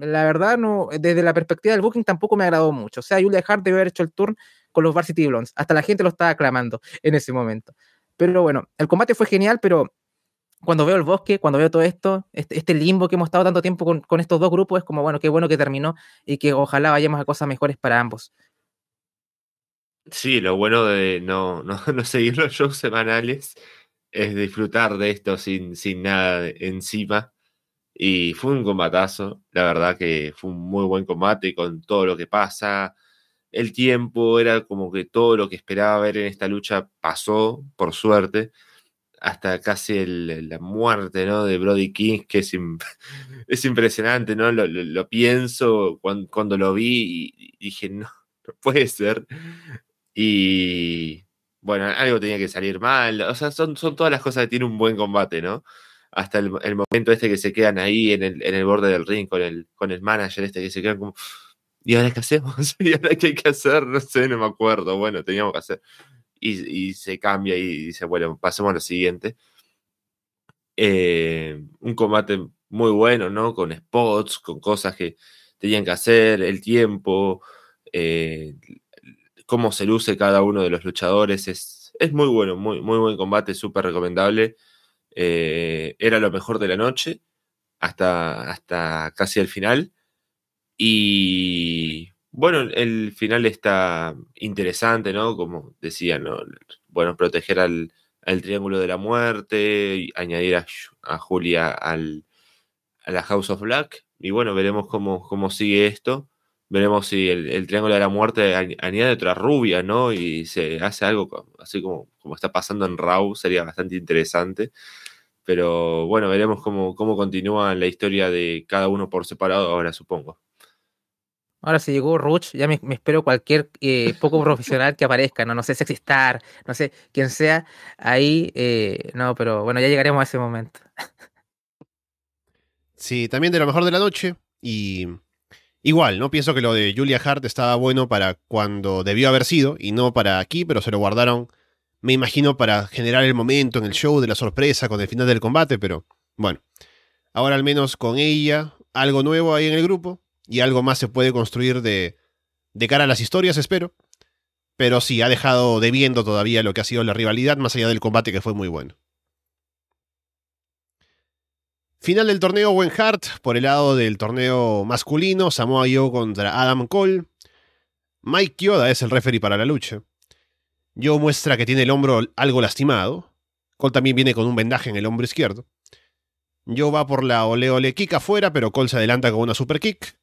la verdad, no, desde la perspectiva del booking tampoco me agradó mucho. O sea, Julia Hart debe haber hecho el turn con los Varsity Blondes. Hasta la gente lo estaba aclamando en ese momento. Pero bueno, el combate fue genial, pero cuando veo el bosque, cuando veo todo esto, este, este limbo que hemos estado tanto tiempo con, estos dos grupos, es como, bueno, qué bueno que terminó y que ojalá vayamos a cosas mejores para ambos. Sí, lo bueno de no, no, (laughs) no seguir los shows semanales es disfrutar de esto sin, sin nada encima y fue un combatazo, la verdad que fue un muy buen combate con todo lo que pasa. El tiempo era como que todo lo que esperaba ver en esta lucha pasó, por suerte, hasta casi la muerte ¿no? de Brody King, que es, (laughs) es impresionante, ¿no? Lo, pienso cuando, lo vi y, dije, no, (laughs) no puede ser. Y bueno, algo tenía que salir mal. O sea, son, son todas las cosas que tiene un buen combate, ¿no? Hasta el, momento este que se quedan ahí en el, en el borde del ring con el, con el manager este que se quedan como, ¿y ahora qué hacemos? (laughs) ¿Y ahora qué hay que hacer? No sé, no me acuerdo. Bueno, teníamos que hacer. Y, se cambia y dice, bueno, pasemos a lo siguiente. Eh, un combate muy bueno, ¿no? Con spots, con cosas que tenían que hacer, el tiempo, eh, cómo se luce cada uno de los luchadores. Es, es muy bueno, muy, muy buen combate, súper recomendable. Eh, era lo mejor de la noche hasta, hasta casi el final. Y bueno, el final está interesante, ¿no? Como decía, ¿no? Bueno, proteger al, Triángulo de la Muerte, añadir a, Julia al, a la House of Black. Y bueno, veremos cómo, cómo sigue esto. Veremos si el, Triángulo de la Muerte añade otra rubia, ¿no? Y se hace algo así como, como está pasando en Raw, sería bastante interesante. Pero bueno, veremos cómo, cómo continúa la historia de cada uno por separado ahora, supongo. Ahora si llegó Ruch, ya me, espero cualquier eh, poco profesional que aparezca, ¿no? No sé, Sexy Star, no sé, quién sea, ahí, eh, no, pero bueno, ya llegaremos a ese momento. Sí, también de lo mejor de la noche y igual, ¿no? Pienso que lo de Julia Hart estaba bueno para cuando debió haber sido y no para aquí, pero se lo guardaron me imagino para generar el momento en el show de la sorpresa con el final del combate, pero bueno, ahora al menos con ella, algo nuevo ahí en el grupo y algo más se puede construir de, cara a las historias, espero. Pero sí, ha dejado debiendo todavía lo que ha sido la rivalidad, más allá del combate que fue muy bueno. Final del torneo Owen Hart, por el lado del torneo masculino, Samoa Joe contra Adam Cole. Mike Kyoda es el referee para la lucha. Joe muestra que tiene el hombro algo lastimado. Cole también viene con un vendaje en el hombro izquierdo. Joe va por la ole ole kick afuera, pero Cole se adelanta con una super kick.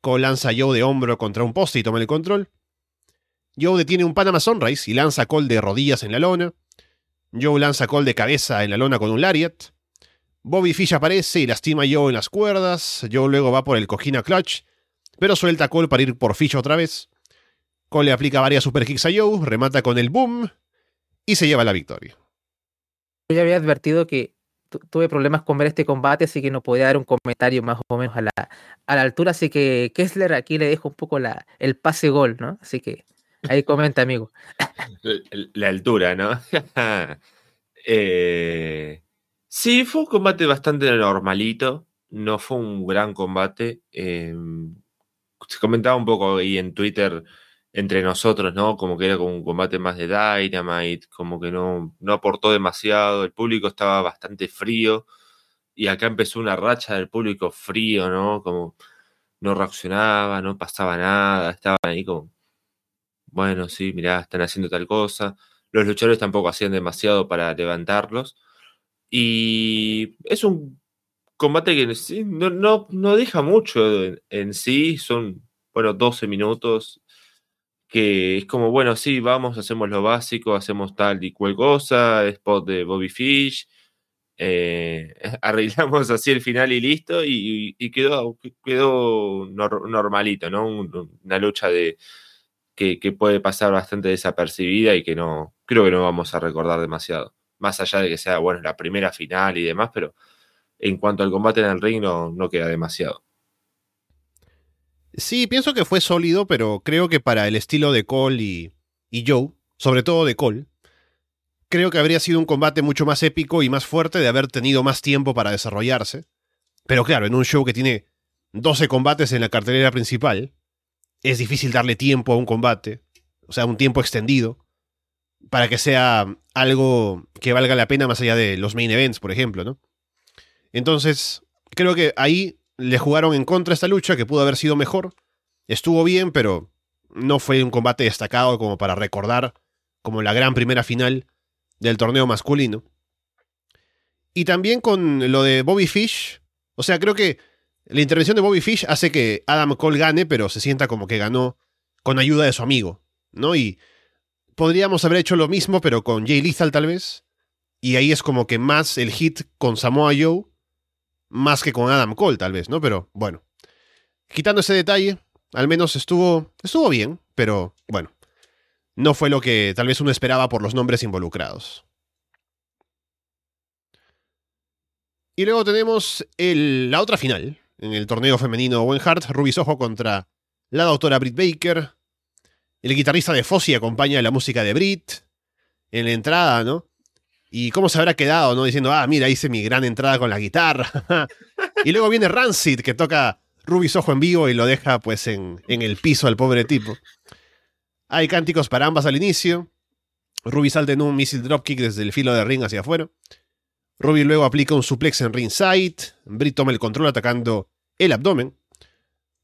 Cole lanza a Joe de hombro contra un poste y toma el control. Joe detiene un Panama Sunrise y lanza a Cole de rodillas en la lona. Joe lanza a Cole de cabeza en la lona con un lariat. Bobby Fish aparece y lastima a Joe en las cuerdas. Joe luego va por el cojina clutch, pero suelta a Cole para ir por Fish otra vez. Cole le aplica varias super kicks a Joe, remata con el boom y se lleva la victoria. Yo ya había advertido que tuve problemas con ver este combate, así que no podía dar un comentario más o menos a la, a la altura. Así que Kessler aquí le dejo un poco la, el pase gol, ¿no? Así que ahí comenta, amigo. (laughs) La, altura, ¿no? (laughs) Eh, sí, fue un combate bastante normalito. No fue un gran combate. Eh, se comentaba un poco ahí en Twitter entre nosotros, ¿no? Como que era como un combate más de Dynamite, como que no, no aportó demasiado, el público estaba bastante frío y acá empezó una racha del público frío, ¿no? Como no reaccionaba, no pasaba nada, estaban ahí como, bueno, sí, mirá, están haciendo tal cosa. Los luchadores tampoco hacían demasiado para levantarlos. Y es un combate que no, no, no deja mucho en, sí, son, bueno, 12 minutos, que es como, bueno, sí, vamos, hacemos lo básico, hacemos tal y cual cosa, spot de Bobby Fish, eh, (laughs) arreglamos así el final y listo, y, quedó, quedó normalito, ¿no? Una lucha de que, que, puede pasar bastante desapercibida y que no, creo que no vamos a recordar demasiado. Más allá de que sea, bueno, la primera final y demás, pero en cuanto al combate en el ring no, queda demasiado. Sí, pienso que fue sólido, pero creo que para el estilo de Cole y, y Joe, sobre todo de Cole, creo que habría sido un combate mucho más épico y más fuerte de haber tenido más tiempo para desarrollarse. Pero claro, en un show que tiene 12 combates en la cartelera principal, es difícil darle tiempo a un combate, o sea, un tiempo extendido, para que sea algo que valga la pena más allá de los main events, por ejemplo, ¿no? Entonces, creo que ahí le jugaron en contra esta lucha, que pudo haber sido mejor. Estuvo bien, pero no fue un combate destacado como para recordar como la gran primera final del torneo masculino. Y también con lo de Bobby Fish. O sea, creo que la intervención de Bobby Fish hace que Adam Cole gane, pero se sienta como que ganó con ayuda de su amigo, ¿no? Y podríamos haber hecho lo mismo, pero con Jay Lethal tal vez. Y ahí es como que más el hit con Samoa Joe más que con Adam Cole, tal vez, ¿no? Pero bueno, quitando ese detalle, al menos estuvo, estuvo bien, pero bueno, no fue lo que tal vez uno esperaba por los nombres involucrados. Y luego tenemos la otra final, en el torneo femenino Owen Hart, Ruby contra la doctora Britt Baker. El guitarrista de Fossi acompaña la música de Britt. En la entrada, ¿no? Y cómo se habrá quedado, ¿no? Diciendo, ah, mira, hice mi gran entrada con la guitarra. (laughs) y luego viene Rancid, que toca Ruby Soho en vivo y lo deja, pues, en, en el piso al pobre tipo. Hay cánticos para ambas al inicio. Ruby salta en un missile dropkick desde el filo de ring hacia afuera. Ruby luego aplica un suplex en ringside. Britt toma el control atacando el abdomen.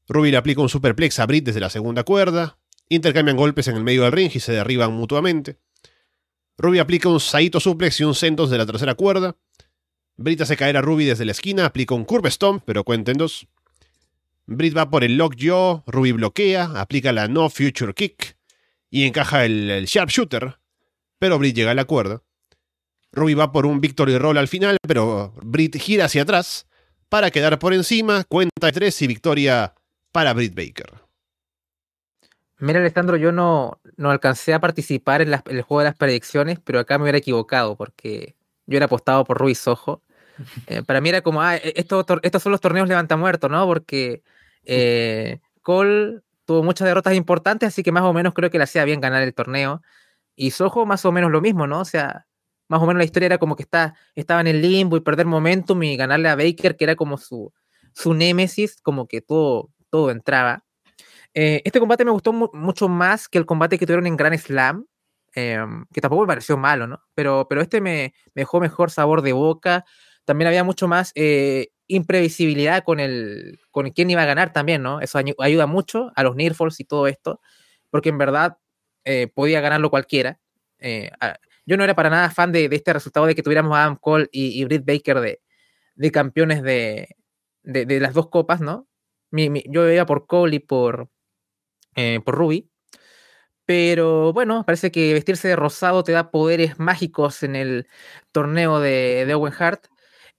Ruby le aplica un superplex a Britt desde la segunda cuerda. Intercambian golpes en el medio del ring y se derriban mutuamente. Ruby aplica un Saito suplex y un Sentos de la tercera cuerda. Britt hace caer a Ruby desde la esquina, aplica un Curve Stomp, pero cuenten dos. Britt va por el Lockjaw, Ruby bloquea, aplica la No Future Kick y encaja el, Sharpshooter, pero Britt llega a la cuerda. Ruby va por un Victory Roll al final, pero Britt gira hacia atrás para quedar por encima, cuenta tres y victoria para Britt Baker. Mira, Alejandro, yo no, no alcancé a participar en, el juego de las predicciones, pero acá me hubiera equivocado porque yo era apostado por Ruiz Ojo. (laughs) Eh, para mí era como, ah, e, estos, estos son los torneos levanta muerto, ¿no? Porque eh, Cole tuvo muchas derrotas importantes, así que más o menos creo que le hacía bien ganar el torneo. Y Sojo más o menos lo mismo, ¿no? O sea, más o menos la historia era como que está, estaba en el limbo y perder momentum y ganarle a Baker, que era como su, su némesis, como que todo, todo entraba. Eh, este combate me gustó mucho más que el combate que tuvieron en Grand Slam, em, que tampoco me pareció malo, ¿no? Pero, pero este me, dejó mejor sabor de boca. También había mucho más eh, imprevisibilidad con el con quién iba a ganar también, ¿no? Eso ayuda mucho a los Nearfalls y todo esto, porque en verdad eh, podía ganarlo cualquiera. yo no era para nada fan de, este resultado de que tuviéramos a Adam Cole y, Britt Baker de, de campeones de, de, las dos copas, ¿no? yo iba por Cole y por, eh, por Ruby. Pero bueno, parece que vestirse de rosado te da poderes mágicos en el torneo de, de Owen Hart.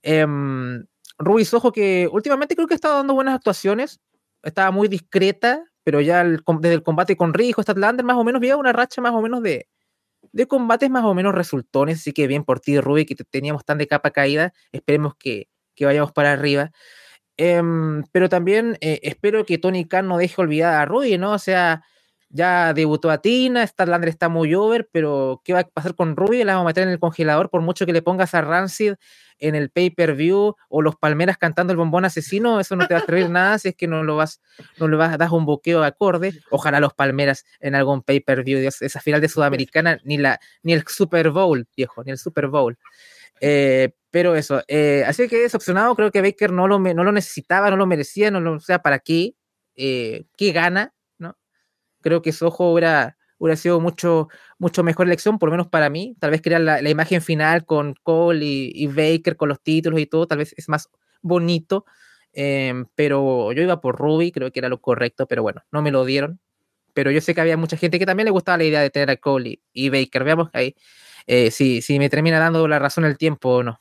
Eh, Ruby Soho, que últimamente creo que estado dando buenas actuaciones, estaba muy discreta, pero ya desde el combate con Rijo, Statlander, más o menos, había una racha más o menos de, de combates más o menos resultones. Así que bien por ti, Ruby, que teníamos tan de capa caída. Esperemos que, que vayamos para arriba. Em, pero también eh, espero que Tony Khan no deje olvidada a Ruby, ¿no? O sea, ya debutó a Tina, Starlander está muy over, pero ¿qué va a pasar con Ruby? La vamos a meter en el congelador por mucho que le pongas a Rancid en el pay-per-view o los Palmeras cantando el bombón asesino, eso no te va a servir nada si es que no lo vas, no le vas a dar un boqueo acorde. Ojalá los Palmeras en algún pay-per-view, esa final de Sudamericana, ni la, ni el Super Bowl, viejo, ni el Super Bowl. Eh, pero eso, eh, así que decepcionado, creo que Baker no lo, no lo necesitaba, no lo merecía, no lo, o sea, ¿para qué? Eh, ¿Qué gana? ¿no? Creo que Soho hubiera, hubiera sido mucho, mucho mejor elección, por lo menos para mí. Tal vez crear la, imagen final con Cole y, Baker, con los títulos y todo, tal vez es más, bonito. em, pero yo iba por Ruby, creo que era lo correcto, pero bueno, no me lo dieron. Pero yo sé que había mucha gente que también le gustaba la idea de tener a Cole y, y Baker. Veamos ahí eh, si, si me termina dando la razón el tiempo o no.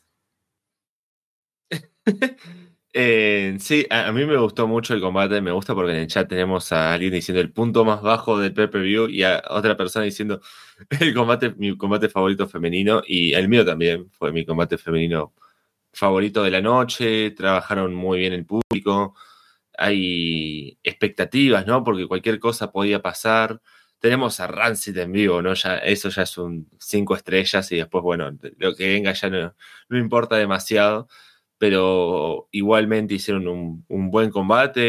(laughs) Eh, sí, a, mí me gustó mucho el combate, me gusta porque en el chat tenemos a alguien diciendo el punto más bajo del pay-per-view y a otra persona diciendo (laughs) el combate, mi combate favorito femenino y el mío también fue mi combate femenino favorito de la noche, trabajaron muy bien el público, hay expectativas, ¿no? Porque cualquier cosa podía pasar. Tenemos a Rancid en vivo, ¿no? Ya, eso ya es un cinco estrellas y después, bueno, lo que venga ya no importa demasiado pero igualmente hicieron un, buen combate,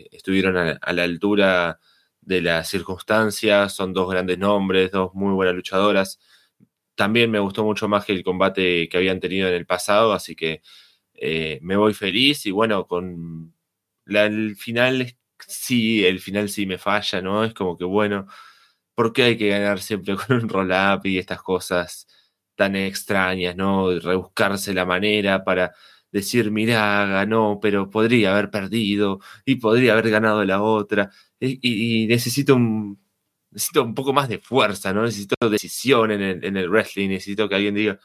eh, estuvieron a, a, la altura de las circunstancias, son dos grandes nombres, dos muy buenas luchadoras. También me gustó mucho más que el combate que habían tenido en el pasado, así que eh, me voy feliz y bueno, con la, el final, sí, el final sí me falla, ¿no? Es como que bueno, ¿por qué hay que ganar siempre (laughs) con un roll-up y estas cosas? Tan extrañas, ¿no? Rebuscarse la manera para decir, mirá, ganó, pero podría haber perdido y podría haber ganado la otra. Y, y, y necesito, un, necesito un poco más de fuerza, ¿no? Necesito decisión en el, en el, wrestling, necesito que alguien diga,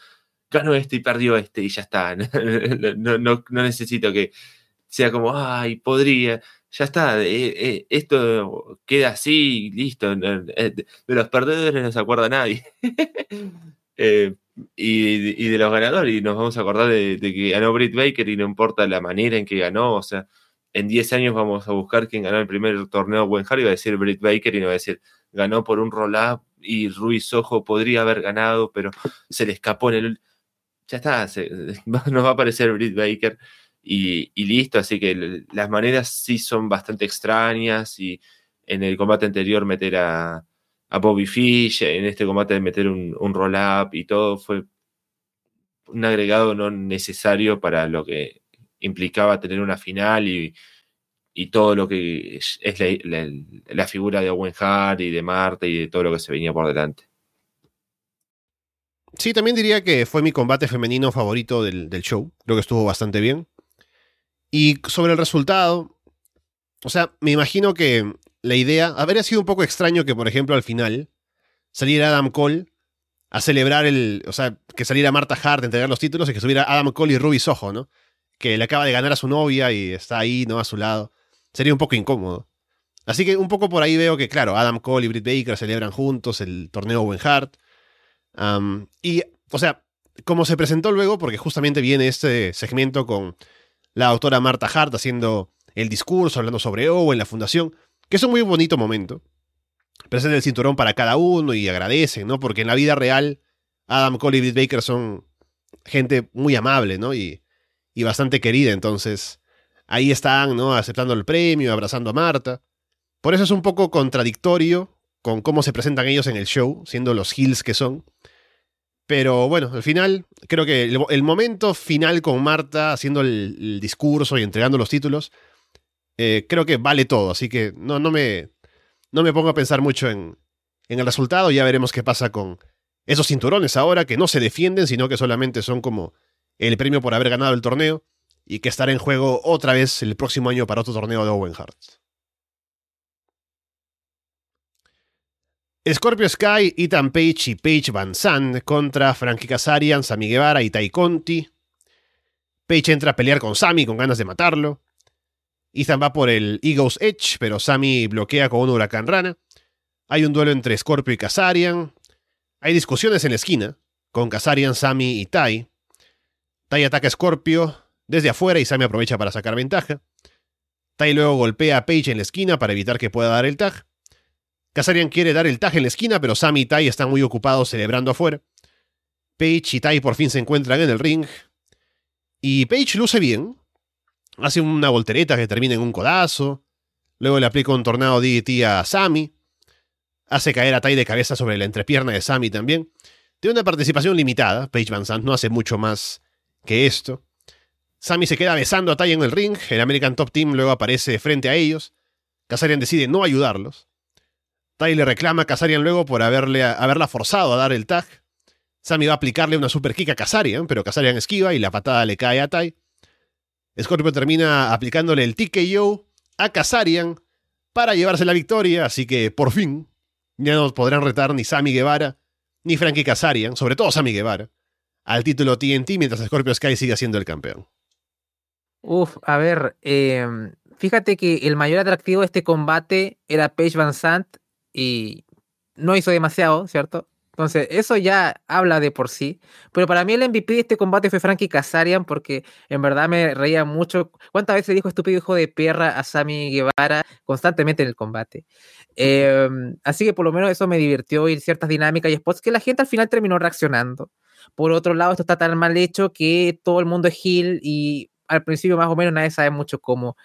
ganó este y perdió este y ya está. (laughs) No, no, no necesito que sea como, ay, podría. Ya está, eh, eh, esto queda así, listo. Eh, de los perdedores no se acuerda nadie. (laughs) Eh, y, de los ganadores, y nos vamos a acordar de, que ganó Britt Baker y no importa la manera en que ganó, o sea, en 10 años vamos a buscar quién ganó el primer torneo Buen y va a decir Britt Baker y no va a decir ganó por un roll-up y Ruiz Ojo podría haber ganado, pero se le escapó en el... Ya está, (laughs) nos va a aparecer Britt Baker y, y listo, así que las maneras sí son bastante extrañas y en el combate anterior meter a a Bobby Fish, en este combate de meter un, roll-up y todo, fue un agregado no necesario para lo que implicaba tener una final y, y todo lo que es, la, figura de Owen Hart y de Marta y de todo lo que se venía por delante. Sí, también diría que fue mi combate femenino favorito del, del show. Creo que estuvo bastante bien. Y sobre el resultado, o sea, me imagino que la idea. Habría sido un poco extraño que, por ejemplo, al final saliera Adam Cole a celebrar el. O sea, que saliera Marta Hart a entregar los títulos y que subiera Adam Cole y Ruby Soho, ¿no? Que le acaba de ganar a su novia y está ahí, ¿no? A su lado. Sería un poco incómodo. Así que un poco por ahí veo que, claro, Adam Cole y Britt Baker celebran juntos el torneo Owen Hart. Y, o sea, como se presentó luego, porque justamente viene este segmento con la autora Marta Hart haciendo el discurso, hablando sobre Owen, la fundación que es un muy bonito momento. Presenta el cinturón para cada uno y agradecen, ¿no? Porque en la vida real, Adam Cole y Britt Baker son gente muy amable, ¿no? Y, y bastante querida, entonces ahí están, ¿no? Aceptando el premio, abrazando a Marta. Por eso es un poco contradictorio con cómo se presentan ellos en el show, siendo los heels que son. Pero bueno, al final, creo que el, momento final con Marta haciendo el, discurso y entregando los títulos eh, creo que vale todo, así que no, no, me, no me pongo a pensar mucho en, en el resultado, ya veremos qué pasa con esos cinturones ahora que no se defienden, sino que solamente son como el premio por haber ganado el torneo y que estará en juego otra vez el próximo año para otro torneo de Owen Hart. Scorpio Sky, Ethan Page y Paige Van Zandt contra Frankie Kazarian, Sami Guevara y Tai Conti. Page entra a pelear con Sami con ganas de matarlo. Ethan va por el Eagle's Edge, pero Sammy bloquea con un huracán rana. Hay un duelo entre Scorpio y Kazarian. Hay discusiones en la esquina, con Kazarian, Sammy y Tai. Tai ataca a Scorpio desde afuera y Sammy aprovecha para sacar ventaja. Tai luego golpea a Page en la esquina para evitar que pueda dar el tag. Kazarian quiere dar el tag en la esquina, pero Sammy y Tai están muy ocupados celebrando afuera. Page y Tai por fin se encuentran en el ring. Y Page luce bien, hace una voltereta que termina en un codazo, luego le aplica un tornado DDT a Sammy, hace caer a Tai de cabeza sobre la entrepierna de Sammy también. Tiene una participación limitada, Paige Van Sant no hace mucho más que esto. Sammy se queda besando a Tai en el ring, el American Top Team luego aparece frente a ellos. Kazarian decide no ayudarlos. Tai le reclama a Kazarian luego por haberle, haberla forzado a dar el tag. Sammy va a aplicarle una super kick a Kazarian, pero Kazarian esquiva y la patada le cae a Tai. Scorpio termina aplicándole el TKO a Kazarian para llevarse la victoria, así que por fin ya no podrán retar ni Sammy Guevara ni Frankie Kazarian, sobre todo Sammy Guevara, al título TNT mientras Scorpio Sky siga siendo el campeón. Uf, a ver, em, fíjate que el mayor atractivo de este combate era Paige Van Sant y no hizo demasiado, ¿cierto? Entonces, eso ya habla de por sí. Pero para mí el MVP de este combate fue Frankie Kazarian porque en verdad me reía mucho. ¿Cuántas veces dijo estúpido hijo de perra a Sammy Guevara constantemente en el combate? Em, así que por lo menos eso me divirtió y ciertas dinámicas y spots que la gente al final terminó reaccionando. Por otro lado, esto está tan mal hecho que todo el mundo es heel y al principio más o menos nadie sabe mucho cómo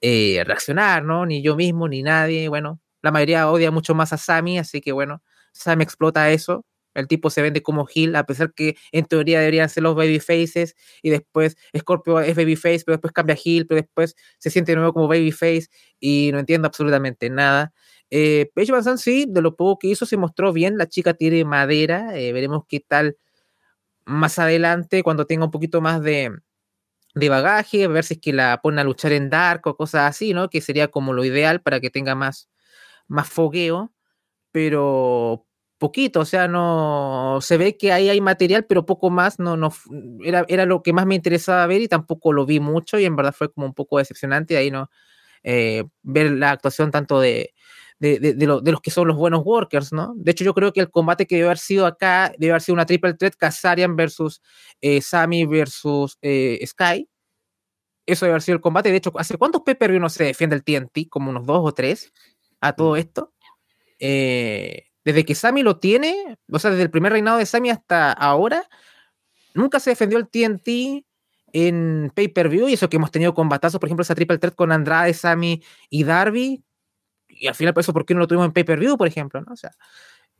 eh, reaccionar, ¿no? Ni yo mismo, ni nadie. Bueno, la mayoría odia mucho más a Sammy, así que bueno Sam explota eso. El tipo se vende como Hill, a pesar que en teoría deberían ser los babyfaces, y después Scorpio es babyface, pero después cambia a Hill, pero después se siente de nuevo como babyface, y no entiendo absolutamente nada. Eh, Paige Van sí, de lo poco que hizo se mostró bien, la chica tiene madera, eh, veremos qué tal más adelante, cuando tenga un poquito más de, de bagaje, a ver si es que la pone a luchar en Dark o cosas así, ¿no? Que sería como lo ideal para que tenga más, más fogueo pero poquito, o sea, no se ve que ahí hay material, pero poco más, no, no era, era lo que más me interesaba ver y tampoco lo vi mucho y en verdad fue como un poco decepcionante ahí no eh, ver la actuación tanto de, de, de, los que son los buenos workers, ¿no? De hecho, yo creo que el combate que debe haber sido acá debe haber sido una triple threat, Kazarian versus eh, Sammy versus eh, Sky. Eso debe haber sido el combate. De hecho, ¿hace cuántos pay no se defiende el TNT? Como unos dos o tres a todo mm. esto. Eh, desde que Sami lo tiene, o sea, desde el primer reinado de Sami hasta ahora, nunca se defendió el TNT en pay-per-view y eso que hemos tenido combatazos, por ejemplo, esa triple threat con Andrade, Sami y Darby, y al final por eso, ¿por qué no lo tuvimos en pay-per-view, por ejemplo? ¿no? O sea,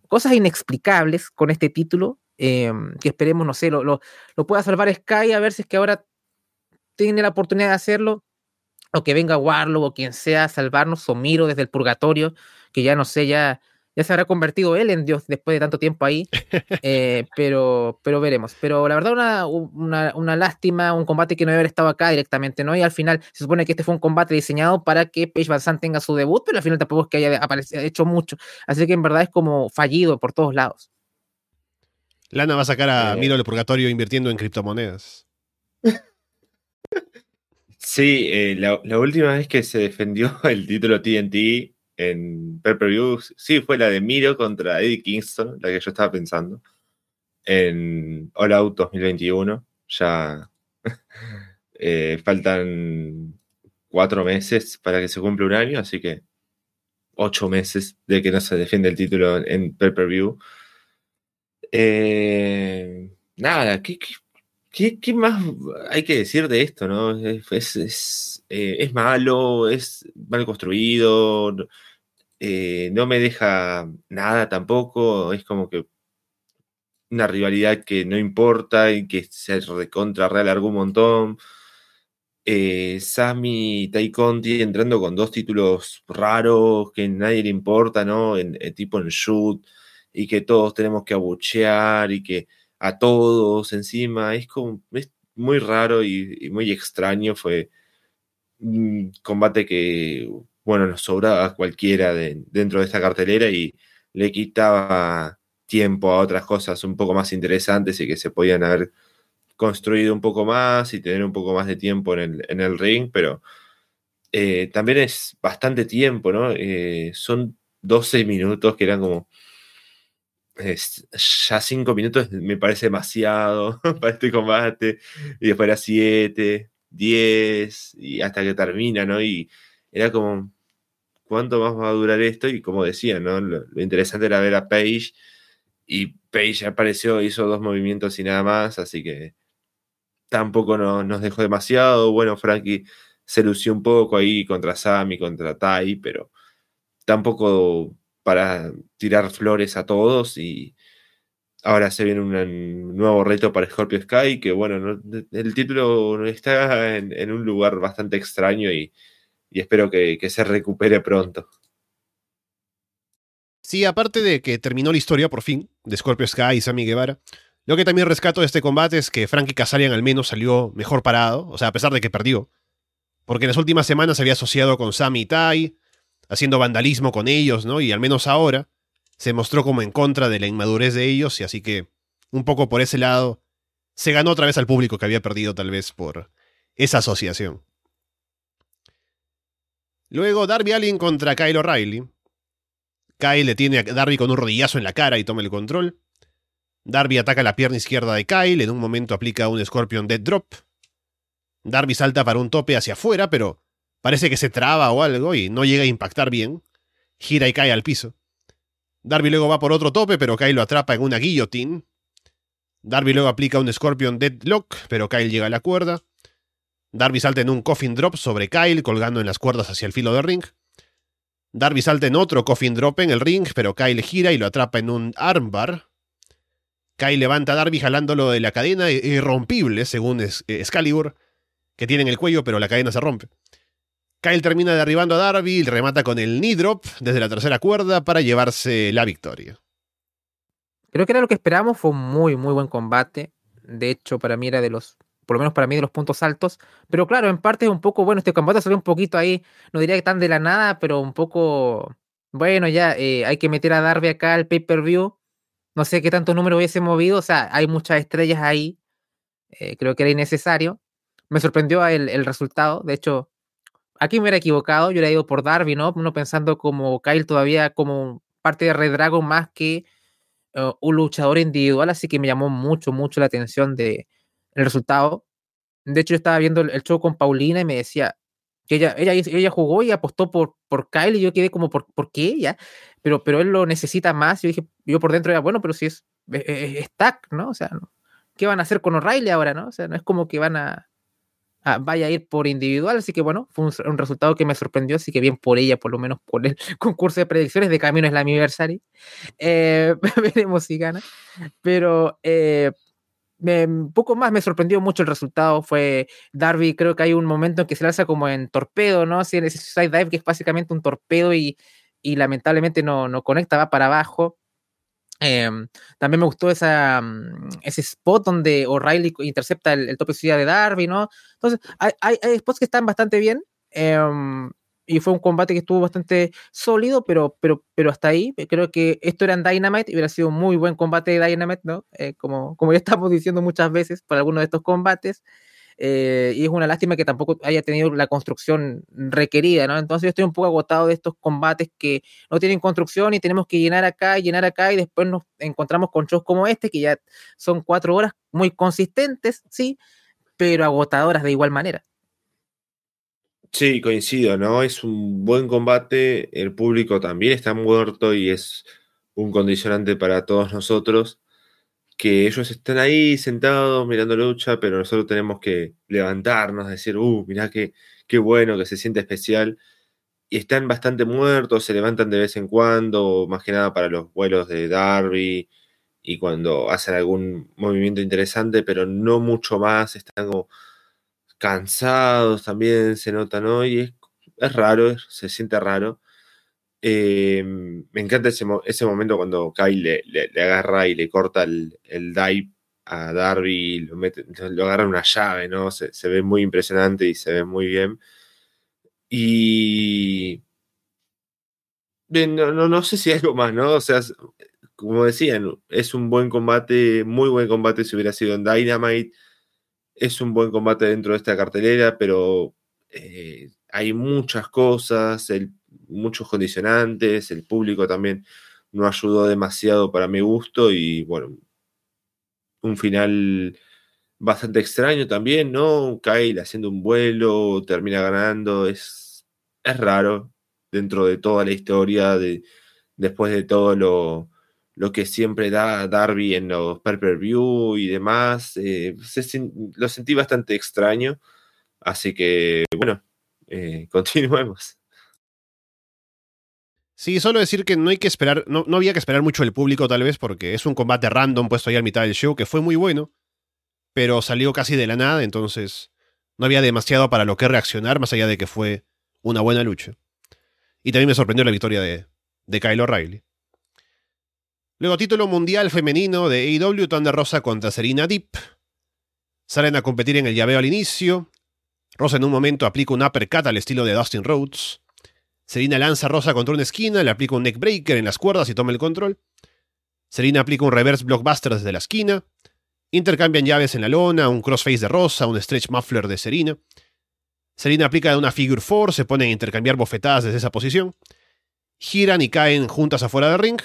cosas inexplicables con este título, em, que esperemos, no sé, lo, lo, lo, pueda salvar Sky, a ver si es que ahora tiene la oportunidad de hacerlo, o que venga Warlock o quien sea a salvarnos, o Miro desde el purgatorio, que ya no sé, ya, ya se habrá convertido él en Dios después de tanto tiempo ahí, (laughs) eh, pero, pero veremos. Pero la verdad, una, una, una, lástima, un combate que no debe haber estado acá directamente, ¿no? Y al final se supone que este fue un combate diseñado para que Paige Van tenga su debut, pero al final tampoco es que haya aparecido, hecho mucho. Así que en verdad es como fallido por todos lados. Lana va a sacar a eh. Miro del Purgatorio invirtiendo en criptomonedas. Sí, eh, la, la, última vez que se defendió (laughs) el título TNT en view sí, fue la de Miro contra Eddie Kingston, la que yo estaba pensando, en All Out 2021. Ya (laughs) eh, faltan cuatro meses para que se cumpla un año, así que ocho meses de que no se defiende el título en pay-per-view. Eh, nada, ¿qué, qué, más hay que decir de esto? ¿no? Es, es, eh, es malo, es mal construido, eh, no me deja nada tampoco, es como que una rivalidad que no importa y que se recontra realargó un montón. Eh, Sami Tai Conti entrando con dos títulos raros que nadie le importa, ¿no? En, tipo en shoot, y que todos tenemos que abuchear y que a todos encima, es como, es muy raro y muy extraño, fue un combate que bueno, nos sobraba cualquiera de, dentro de esta cartelera y le quitaba tiempo a otras cosas un poco más interesantes y que se podían haber construido un poco más y tener un poco más de tiempo en el, ring, pero eh, también es bastante tiempo, ¿no? Eh, son 12 minutos que eran como... ya 5 minutos me parece demasiado (laughs) para este combate, y después era 7, 10, y hasta que termina, ¿no? Y era como, ¿cuánto más va a durar esto? Y como decía, ¿no? Lo, interesante era ver a Paige y Paige apareció, hizo dos movimientos y nada más, así que tampoco nos dejó demasiado. Bueno, Frankie se lució un poco ahí contra Sammy, contra Tai, pero tampoco para tirar flores a todos y ahora se viene un nuevo reto para Scorpio Sky, que bueno, el título está en un lugar bastante extraño y y espero que, se recupere pronto. Sí, aparte de que terminó la historia por fin de Scorpio Sky y Sammy Guevara, lo que también rescato de este combate es que Frankie Kazarian al menos salió mejor parado, o sea, a pesar de que perdió, porque en las últimas semanas se había asociado con Sami y Tai, haciendo vandalismo con ellos, ¿no? Y al menos ahora se mostró como en contra de la inmadurez de ellos, y así que un poco por ese lado se ganó otra vez al público que había perdido tal vez por esa asociación. Luego Darby Allin contra Kyle O'Reilly. Kyle le tiene a Darby con un rodillazo en la cara y toma el control. Darby ataca la pierna izquierda de Kyle, en un momento aplica un Scorpion Dead Drop. Darby salta para un tope hacia afuera, pero parece que se traba o algo y no llega a impactar bien. Gira y cae al piso. Darby luego va por otro tope, pero Kyle lo atrapa en una guillotine. Darby luego aplica un Scorpion Deadlock, pero Kyle llega a la cuerda. Darby salta en un Coffin Drop sobre Kyle, colgando en las cuerdas hacia el filo del ring. Darby salta en otro Coffin Drop en el ring, pero Kyle gira y lo atrapa en un armbar. Kyle levanta a Darby jalándolo de la cadena irrompible, según eh, Excalibur, que tiene en el cuello, pero la cadena se rompe. Kyle termina derribando a Darby y remata con el knee drop desde la tercera cuerda para llevarse la victoria. Creo que era lo que esperábamos, fue un muy, muy buen combate. De hecho, para mí era de los, por lo menos para mí, de los puntos altos. Pero claro, en parte es un poco, bueno, este combate salió un poquito ahí, no diría que tan de la nada, pero un poco, bueno, ya eh, hay que meter a Darby acá al pay-per-view. No sé qué tanto número hubiese movido, o sea, hay muchas estrellas ahí. Eh, creo que era innecesario. Me sorprendió el, el resultado. De hecho, aquí me hubiera equivocado, yo hubiera ido por Darby, ¿no? Uno pensando como Kyle todavía como parte de Red Dragon más que uh, un luchador individual, así que me llamó mucho, mucho la atención de el resultado. De hecho, yo estaba viendo el, show con Paulina y me decía que ella, ella, ella jugó y apostó por, por Kyle y yo quedé como, ¿por, ¿por qué ella? Pero, pero él lo necesita más. Yo dije, yo por dentro era, bueno, pero si es, es, ¿no? O sea, ¿qué van a hacer con O'Reilly ahora, no? O sea, no es como que van a, vaya a ir por individual, así que bueno, fue un, resultado que me sorprendió, así que bien por ella, por lo menos por el (laughs) concurso de predicciones de Camino es la Anniversary. Eh, (laughs) veremos si gana. Pero eh, un poco más me sorprendió mucho el resultado. Fue Darby, creo que hay un momento en que se lanza como en torpedo, ¿no? Así en ese side dive que es básicamente un torpedo y, y lamentablemente no, no conecta, va para abajo. Em, también me gustó esa, mm, ese spot donde O'Reilly intercepta el, el tope de Darby, ¿no? Entonces, hay, hay, spots que están bastante bien. Em, y fue un combate que estuvo bastante sólido, pero, pero, pero hasta ahí. Creo que esto era en Dynamite y hubiera sido un muy buen combate de Dynamite, ¿no? Eh, como, como ya estamos diciendo muchas veces por algunos de estos combates. Eh, y es una lástima que tampoco haya tenido la construcción requerida, ¿no? Entonces yo estoy un poco agotado de estos combates que no tienen construcción y tenemos que llenar acá, llenar acá y después nos encontramos con shows como este que ya son cuatro horas muy consistentes, sí, pero agotadoras de igual manera. Sí, coincido, ¿no? Es un buen combate, el público también está muerto y es un condicionante para todos nosotros que ellos están ahí sentados mirando la lucha, pero nosotros tenemos que levantarnos, decir, uh, mirá qué, qué bueno, que se siente especial. Y están bastante muertos, se levantan de vez en cuando, más que nada para los vuelos de Darby y cuando hacen algún movimiento interesante, pero no mucho más, están como cansados también, se notan hoy, es, es raro, se siente raro. Eh, me encanta ese, ese, momento cuando Kyle le, agarra y le corta el, el dive a Darby, lo, mete, lo agarra una llave, ¿no? Se, se, ve muy impresionante y se ve muy bien. Y. Bien, no, no, no sé si hay algo más, ¿no? O sea, como decían, es un buen combate, muy buen combate si hubiera sido en Dynamite. Es un buen combate dentro de esta cartelera, pero eh, hay muchas cosas. Muchos condicionantes, el público también no ayudó demasiado para mi gusto y bueno, un final bastante extraño también, ¿no? Kyle haciendo un vuelo, termina ganando, es, es raro dentro de toda la historia, de, después de todo lo, lo que siempre da Darby en los pay-per-view y demás, eh, lo sentí bastante extraño, así que bueno, eh, (laughs) continuemos. Sí, solo decir que no hay que esperar, no, no había que esperar mucho el público tal vez, porque es un combate random puesto ahí a mitad del show, que fue muy bueno, pero salió casi de la nada, entonces no había demasiado para lo que reaccionar, más allá de que fue una buena lucha. Y también me sorprendió la victoria de, de Kyle O'Reilly. Luego título mundial femenino de AEW, Thunder Rosa contra Serena Deep. Salen a competir en el llaveo al inicio. Rosa en un momento aplica un uppercut al estilo de Dustin Rhodes. Serena lanza a Rosa contra una esquina, le aplica un neckbreaker en las cuerdas y toma el control. Serena aplica un reverse blockbuster desde la esquina. Intercambian llaves en la lona, un crossface de Rosa, un stretch muffler de Serena. Serena aplica una figure four, se ponen a intercambiar bofetadas desde esa posición. Giran y caen juntas afuera del ring.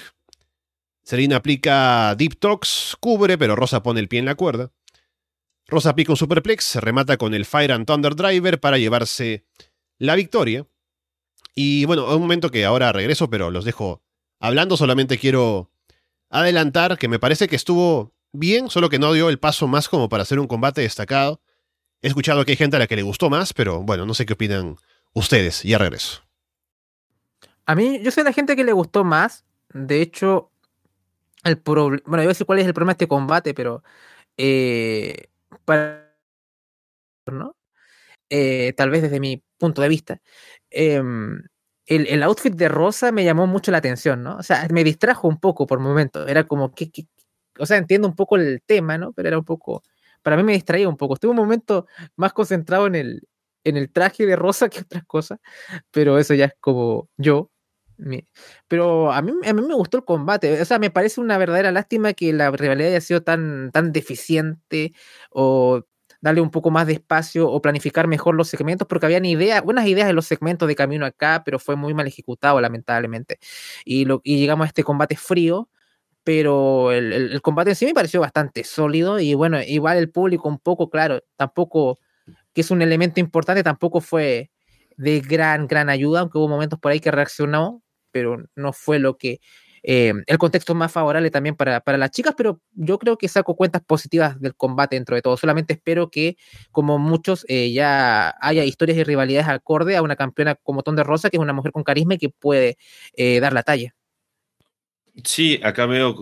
Serena aplica deep talks, cubre, pero Rosa pone el pie en la cuerda. Rosa aplica un superplex, se remata con el Fire and Thunder Driver para llevarse la victoria. Y bueno, un momento que ahora regreso, pero los dejo hablando. Solamente quiero adelantar que me parece que estuvo bien, solo que no dio el paso más como para hacer un combate destacado. He escuchado que hay gente a la que le gustó más, pero bueno, no sé qué opinan ustedes. Ya regreso. A mí, yo soy la gente que le gustó más. De hecho, el problema. Bueno, yo decir cuál es el problema de este combate, pero. Eh, para. ¿no? Eh, tal vez desde mi punto de vista. Em, el, el, outfit de Rosa me llamó mucho la atención, ¿no? O sea, me distrajo un poco por momentos. Era como que, que, o sea, entiendo un poco el tema, ¿no? Pero era un poco, para mí me distraía un poco. Estuve un momento más concentrado en el, en el traje de Rosa que otras cosas, pero eso ya es como yo. Pero a mí, a mí me gustó el combate. O sea, me parece una verdadera lástima que la rivalidad haya sido tan, tan deficiente o darle un poco más de espacio o planificar mejor los segmentos, porque habían ideas, buenas ideas en los segmentos de camino acá, pero fue muy mal ejecutado, lamentablemente. Y, lo, y llegamos a este combate frío, pero el, el, el, combate en sí me pareció bastante sólido y bueno, igual el público un poco, claro, tampoco, que es un elemento importante, tampoco fue de gran, gran ayuda, aunque hubo momentos por ahí que reaccionó, pero no fue lo que eh, el contexto más favorable también para, para, las chicas, pero yo creo que saco cuentas positivas del combate dentro de todo. Solamente espero que, como muchos, eh, ya haya historias y rivalidades acorde a una campeona como Tonde Rosa, que es una mujer con carisma y que puede eh, dar la talla. Sí, acá veo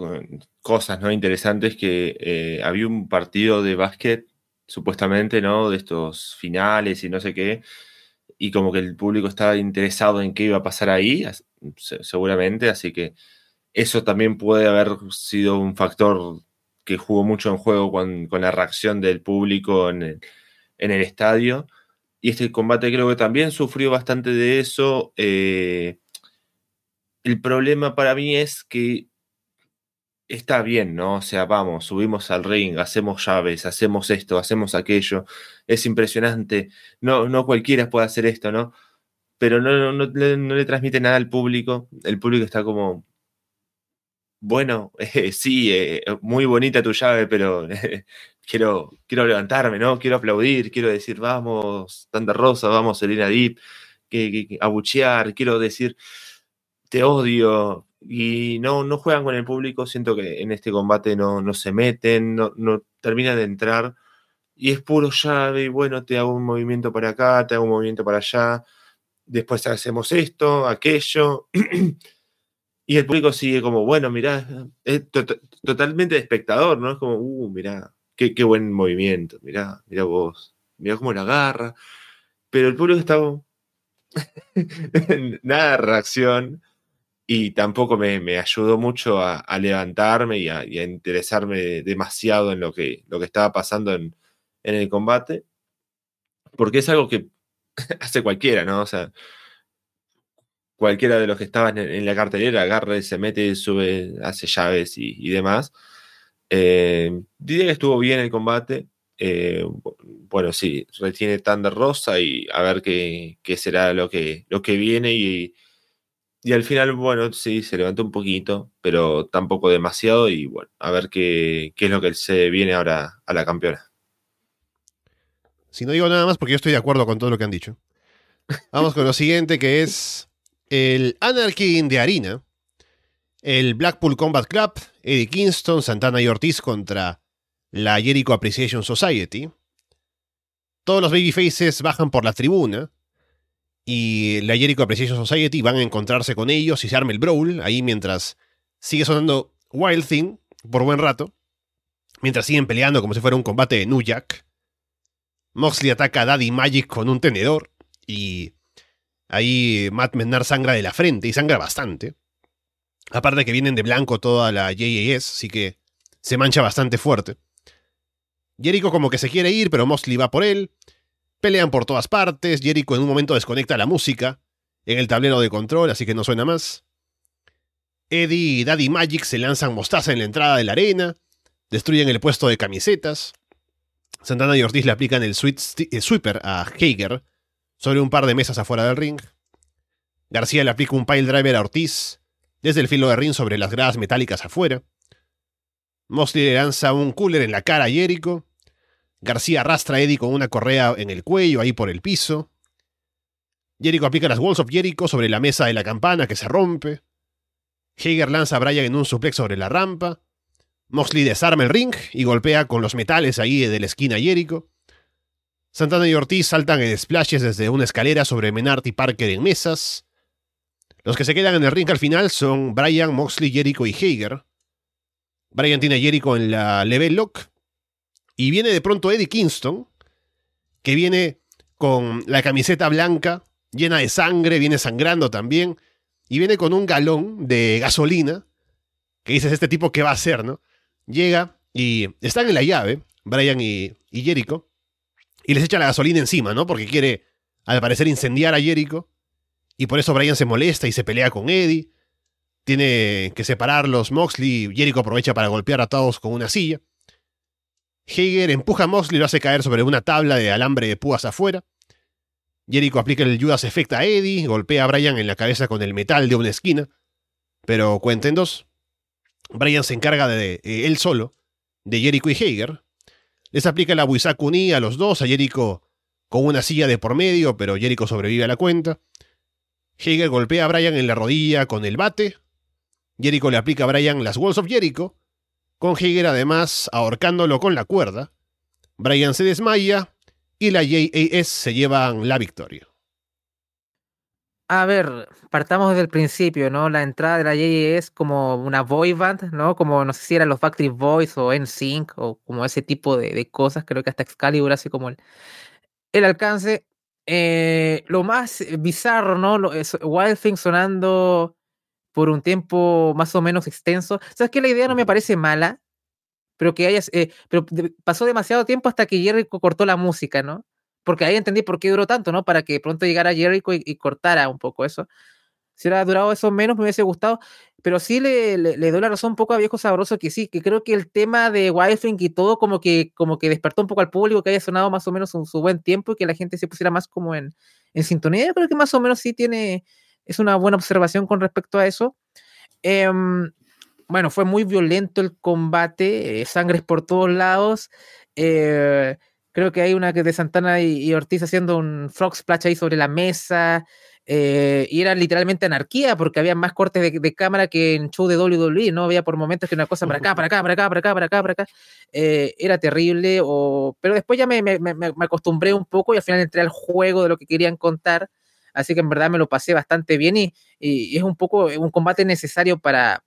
cosas ¿no? interesantes que había un partido de básquet, supuestamente, ¿no? De estos finales y no sé qué, y como que el público estaba interesado en qué iba a pasar ahí, seguramente, así que eso también puede haber sido un factor que jugó mucho en juego con, la reacción del público en el, en el, estadio. Y este combate creo que también sufrió bastante de eso. Eh, el problema para mí es que está bien, ¿no? O sea, vamos, subimos al ring, hacemos llaves, hacemos esto, hacemos aquello. Es impresionante. No, no cualquiera puede hacer esto, ¿no? Pero no, no, le transmite nada al público. El público está como, bueno, (laughs) eh, sí, eh, muy bonita tu llave, pero eh, (laughs) quiero, quiero levantarme, ¿no? Quiero aplaudir, quiero decir, vamos, Tanta Rosa, vamos, Selena Deep, que, que, que, abuchear, quiero decir, te odio. Y no, no juegan con el público, siento que en este combate no, no se meten, no, no terminan de entrar. Y es puro llave, y bueno, te hago un movimiento para acá, te hago un movimiento para allá, después hacemos esto, aquello. (clears throat) Y el público sigue como, bueno, mirá, es to totalmente de espectador, ¿no? Es como, uh, mirá, qué, qué, buen movimiento, mirá, mirá vos, mirá cómo la agarra. Pero el público está (laughs) nada de reacción y tampoco me, me ayudó mucho a, levantarme y a, interesarme demasiado en lo que, lo que estaba pasando en, en el combate, porque es algo que (laughs) hace cualquiera, ¿no? O sea, cualquiera de los que estaban en, en la cartelera agarra, se mete, sube, hace llaves y, y demás. Eh, diría que estuvo bien el combate. Eh, bueno, sí, retiene Thunder Rosa y a ver qué, qué será lo que, lo que viene. Y, y, al final, bueno, sí, se levantó un poquito, pero tampoco demasiado. Y bueno, a ver qué, qué es lo que se viene ahora a la campeona. Si no digo nada más, porque yo estoy de acuerdo con todo lo que han dicho. Vamos con lo siguiente, que es el Anarchy de harina, el Blackpool Combat Club, Eddie Kingston, Santana y Ortiz contra la Jericho Appreciation Society. Todos los babyfaces bajan por la tribuna y la Jericho Appreciation Society van a encontrarse con ellos y se arma el brawl ahí mientras sigue sonando Wild Thing por buen rato, mientras siguen peleando como si fuera un combate de New Jack. Moxley ataca a Daddy Magic con un tenedor y Ahí Matt Menard sangra de la frente y sangra bastante. Aparte que vienen de blanco toda la JAS, así que se mancha bastante fuerte. Jericho como que se quiere ir, pero Mosley va por él. Pelean por todas partes, Jericho en un momento desconecta la música en el tablero de control, así que no suena más. Eddie y Daddy Magic se lanzan mostaza en la entrada de la arena, destruyen el puesto de camisetas. Santana y Ortiz le aplican el sweeper a Hager sobre un par de mesas afuera del ring. García le aplica un pile driver a Ortiz desde el filo de ring sobre las gradas metálicas afuera. Mosley le lanza un cooler en la cara a Jericho. García arrastra a Eddie con una correa en el cuello, ahí por el piso. Jericho aplica las Walls of Jericho sobre la mesa de la campana que se rompe. Hager lanza a Bryan en un suplex sobre la rampa. Moxley desarma el ring y golpea con los metales ahí de la esquina a Jericho. Santana y Ortiz saltan en splashes desde una escalera sobre Menard y Parker en mesas. Los que se quedan en el ring al final son Bryan, Moxley, Jericho y Hager. Bryan tiene a Jericho en la level lock. Y viene de pronto Eddie Kingston, que viene con la camiseta blanca, llena de sangre, viene sangrando también y viene con un galón de gasolina, que dices, este tipo, ¿qué va a hacer, no? Llega y están en la llave, Brian y, y Jericho, y les echa la gasolina encima, ¿no? Porque quiere, al parecer, incendiar a Jericho, y por eso Brian se molesta y se pelea con Eddie. Tiene que separarlos Moxley, Jericho aprovecha para golpear a todos con una silla. Hager empuja a Moxley y lo hace caer sobre una tabla de alambre de púas afuera. Jericho aplica el Judas Effect a Eddie, golpea a Brian en la cabeza con el metal de una esquina. Pero cuenten dos. Brian se encarga de, eh, él solo, de Jericho y Hager. Les aplica la Buisakuni a los dos, a Jericho con una silla de por medio, pero Jericho sobrevive a la cuenta. Hager golpea a Brian en la rodilla con el bate. Jericho le aplica a Brian las Walls of Jericho, con Hager además ahorcándolo con la cuerda. Brian se desmaya, y la JAS se llevan la victoria. A ver, partamos desde el principio, ¿no? La entrada de la JAS como una boy band, ¿no? Como no sé si eran los Backstreet Boys o NSYNC o como ese tipo de, cosas. Creo que hasta Excalibur así como el, el alcance. Eh, lo más bizarro, ¿no? Lo, es Wild Thing sonando por un tiempo más o menos extenso. ¿Sabes que La idea no me parece mala pero que hayas, eh, pero pasó demasiado tiempo hasta que Jericho cortó la música, ¿no? Porque ahí entendí por qué duró tanto, ¿no? Para que pronto llegara Jericho y, cortara un poco eso. Si hubiera durado eso menos, me hubiese gustado. Pero sí le, le, doy la razón un poco a Viejo Sabroso que sí, que creo que el tema de Wildfing y todo como que, como que despertó un poco al público, que haya sonado más o menos su, su buen tiempo y que la gente se pusiera más como en, en sintonía. Yo creo que más o menos sí tiene, es una buena observación con respecto a eso. Eh, bueno, fue muy violento el combate, eh, sangres por todos lados. Eh, creo que hay una que de Santana y, Ortiz haciendo un frog splash ahí sobre la mesa. Eh, y era literalmente anarquía porque había más cortes de, cámara que en show de WWE, ¿no? Había por momentos que una cosa para acá, para acá, para acá, para acá, para acá, para acá. era terrible, o... pero después ya me, me, me, acostumbré un poco y al final entré al juego de lo que querían contar. Así que en verdad me lo pasé bastante bien y, y es un poco un combate necesario para,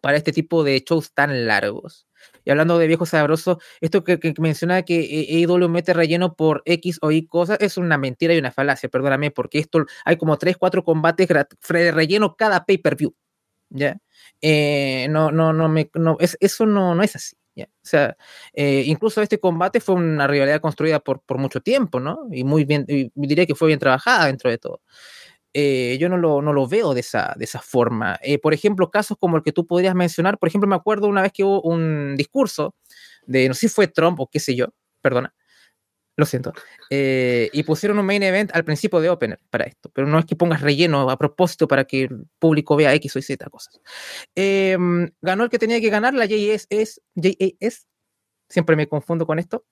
para este tipo de shows tan largos. Y hablando de viejo sabroso, esto que, que menciona que AEW mete relleno por X o Y cosas es una mentira y una falacia, perdóname, porque esto hay como 3, 4 combates de relleno cada pay-per-view. ¿Ya? Eh, no, no, no, me, no es, eso no, no es así. O sea, eh, incluso este combate fue una rivalidad construida por, por mucho tiempo, ¿no? Y muy bien, y diría que fue bien trabajada dentro de todo. Eh, yo no lo, no lo, veo de esa, de esa forma. Eh, por ejemplo, casos como el que tú podrías mencionar, por ejemplo, me acuerdo una vez que hubo un discurso de, no sé si fue Trump o qué sé yo, perdona, lo siento, eh, y pusieron un main event al principio de Opener para esto, pero no es que pongas relleno a propósito para que el público vea X o Z cosas. Em, ganó el que tenía que ganar, la JAS, JAS, siempre me confundo con esto,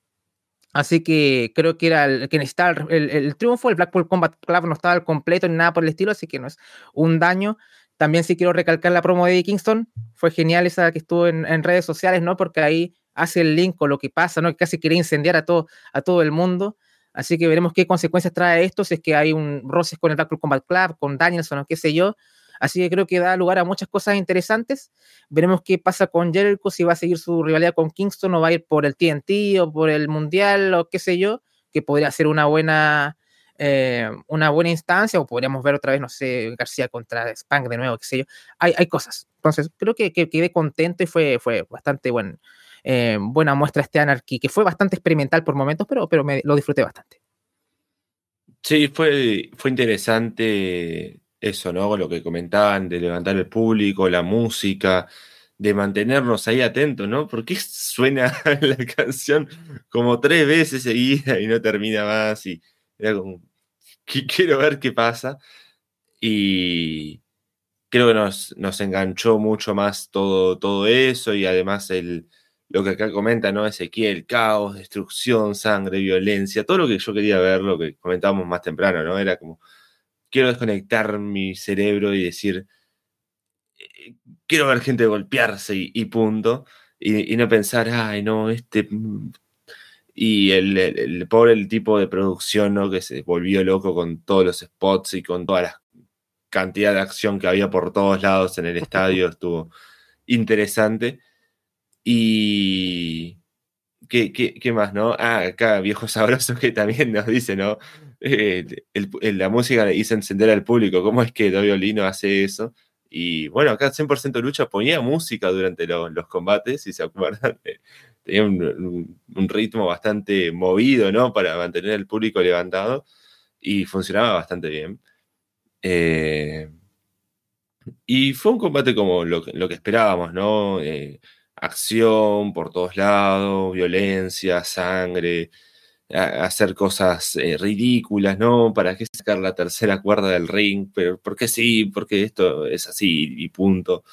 Así que creo que era el que necesitaba el, triunfo. El Blackpool Combat Club no estaba al completo ni nada por el estilo, así que no es un daño. También sí quiero recalcar la promo de Kingston. Fue genial esa que estuvo en, redes sociales, ¿no? Porque ahí hace el link con lo que pasa, ¿no? Que casi quiere incendiar a todo, a todo el mundo. Así que veremos qué consecuencias trae esto, si es que hay un roces con el Blackpool Combat Club, con Danielson o qué sé yo. Así que creo que da lugar a muchas cosas interesantes. Veremos qué pasa con Jericho, si va a seguir su rivalidad con Kingston o va a ir por el TNT o por el Mundial o qué sé yo, que podría ser una buena, eh, una buena instancia, o podríamos ver otra vez, no sé, García contra Spank de nuevo, qué sé yo. Hay, hay cosas. Entonces, creo que, quedé contento y fue, fue bastante buen, eh, buena muestra este Anarchy, que fue bastante experimental por momentos, pero, pero me, lo disfruté bastante. Sí, fue, fue interesante eso, ¿no? Lo que comentaban de levantar el público, la música, de mantenernos ahí atentos, ¿no? Porque suena (laughs) la canción como tres veces seguida y no termina más y era como, quiero ver qué pasa. Y creo que nos, nos enganchó mucho más todo, todo eso y además el, lo que acá comenta, ¿no? Ezequiel, caos, destrucción, sangre, violencia, todo lo que yo quería ver, lo que comentábamos más temprano, ¿no? Era como, quiero desconectar mi cerebro y decir, eh, quiero ver gente golpearse y, punto, y, no pensar, ay, no, este... Mm", y el, el, pobre el tipo de producción, ¿no? Que se volvió loco con todos los spots y con toda la cantidad de acción que había por todos lados en el (laughs) estadio, estuvo interesante. Y... ¿Qué, qué, más, no? Ah, acá Viejo Sabroso que también nos dice, ¿no? Eh, la música hizo encender al público. ¿Cómo es que Violino hace eso? Y bueno, acá 100% Lucha ponía música durante los combates, si se acuerdan. (laughs) Tenía un, ritmo bastante movido, ¿no? Para mantener al público levantado. Y funcionaba bastante bien. Eh, y fue un combate como lo, lo que esperábamos, ¿no? Eh, acción por todos lados, violencia, sangre, hacer cosas eh, ridículas, ¿no? ¿Para qué sacar la tercera cuerda del ring? Pero porque sí, porque esto es así y punto.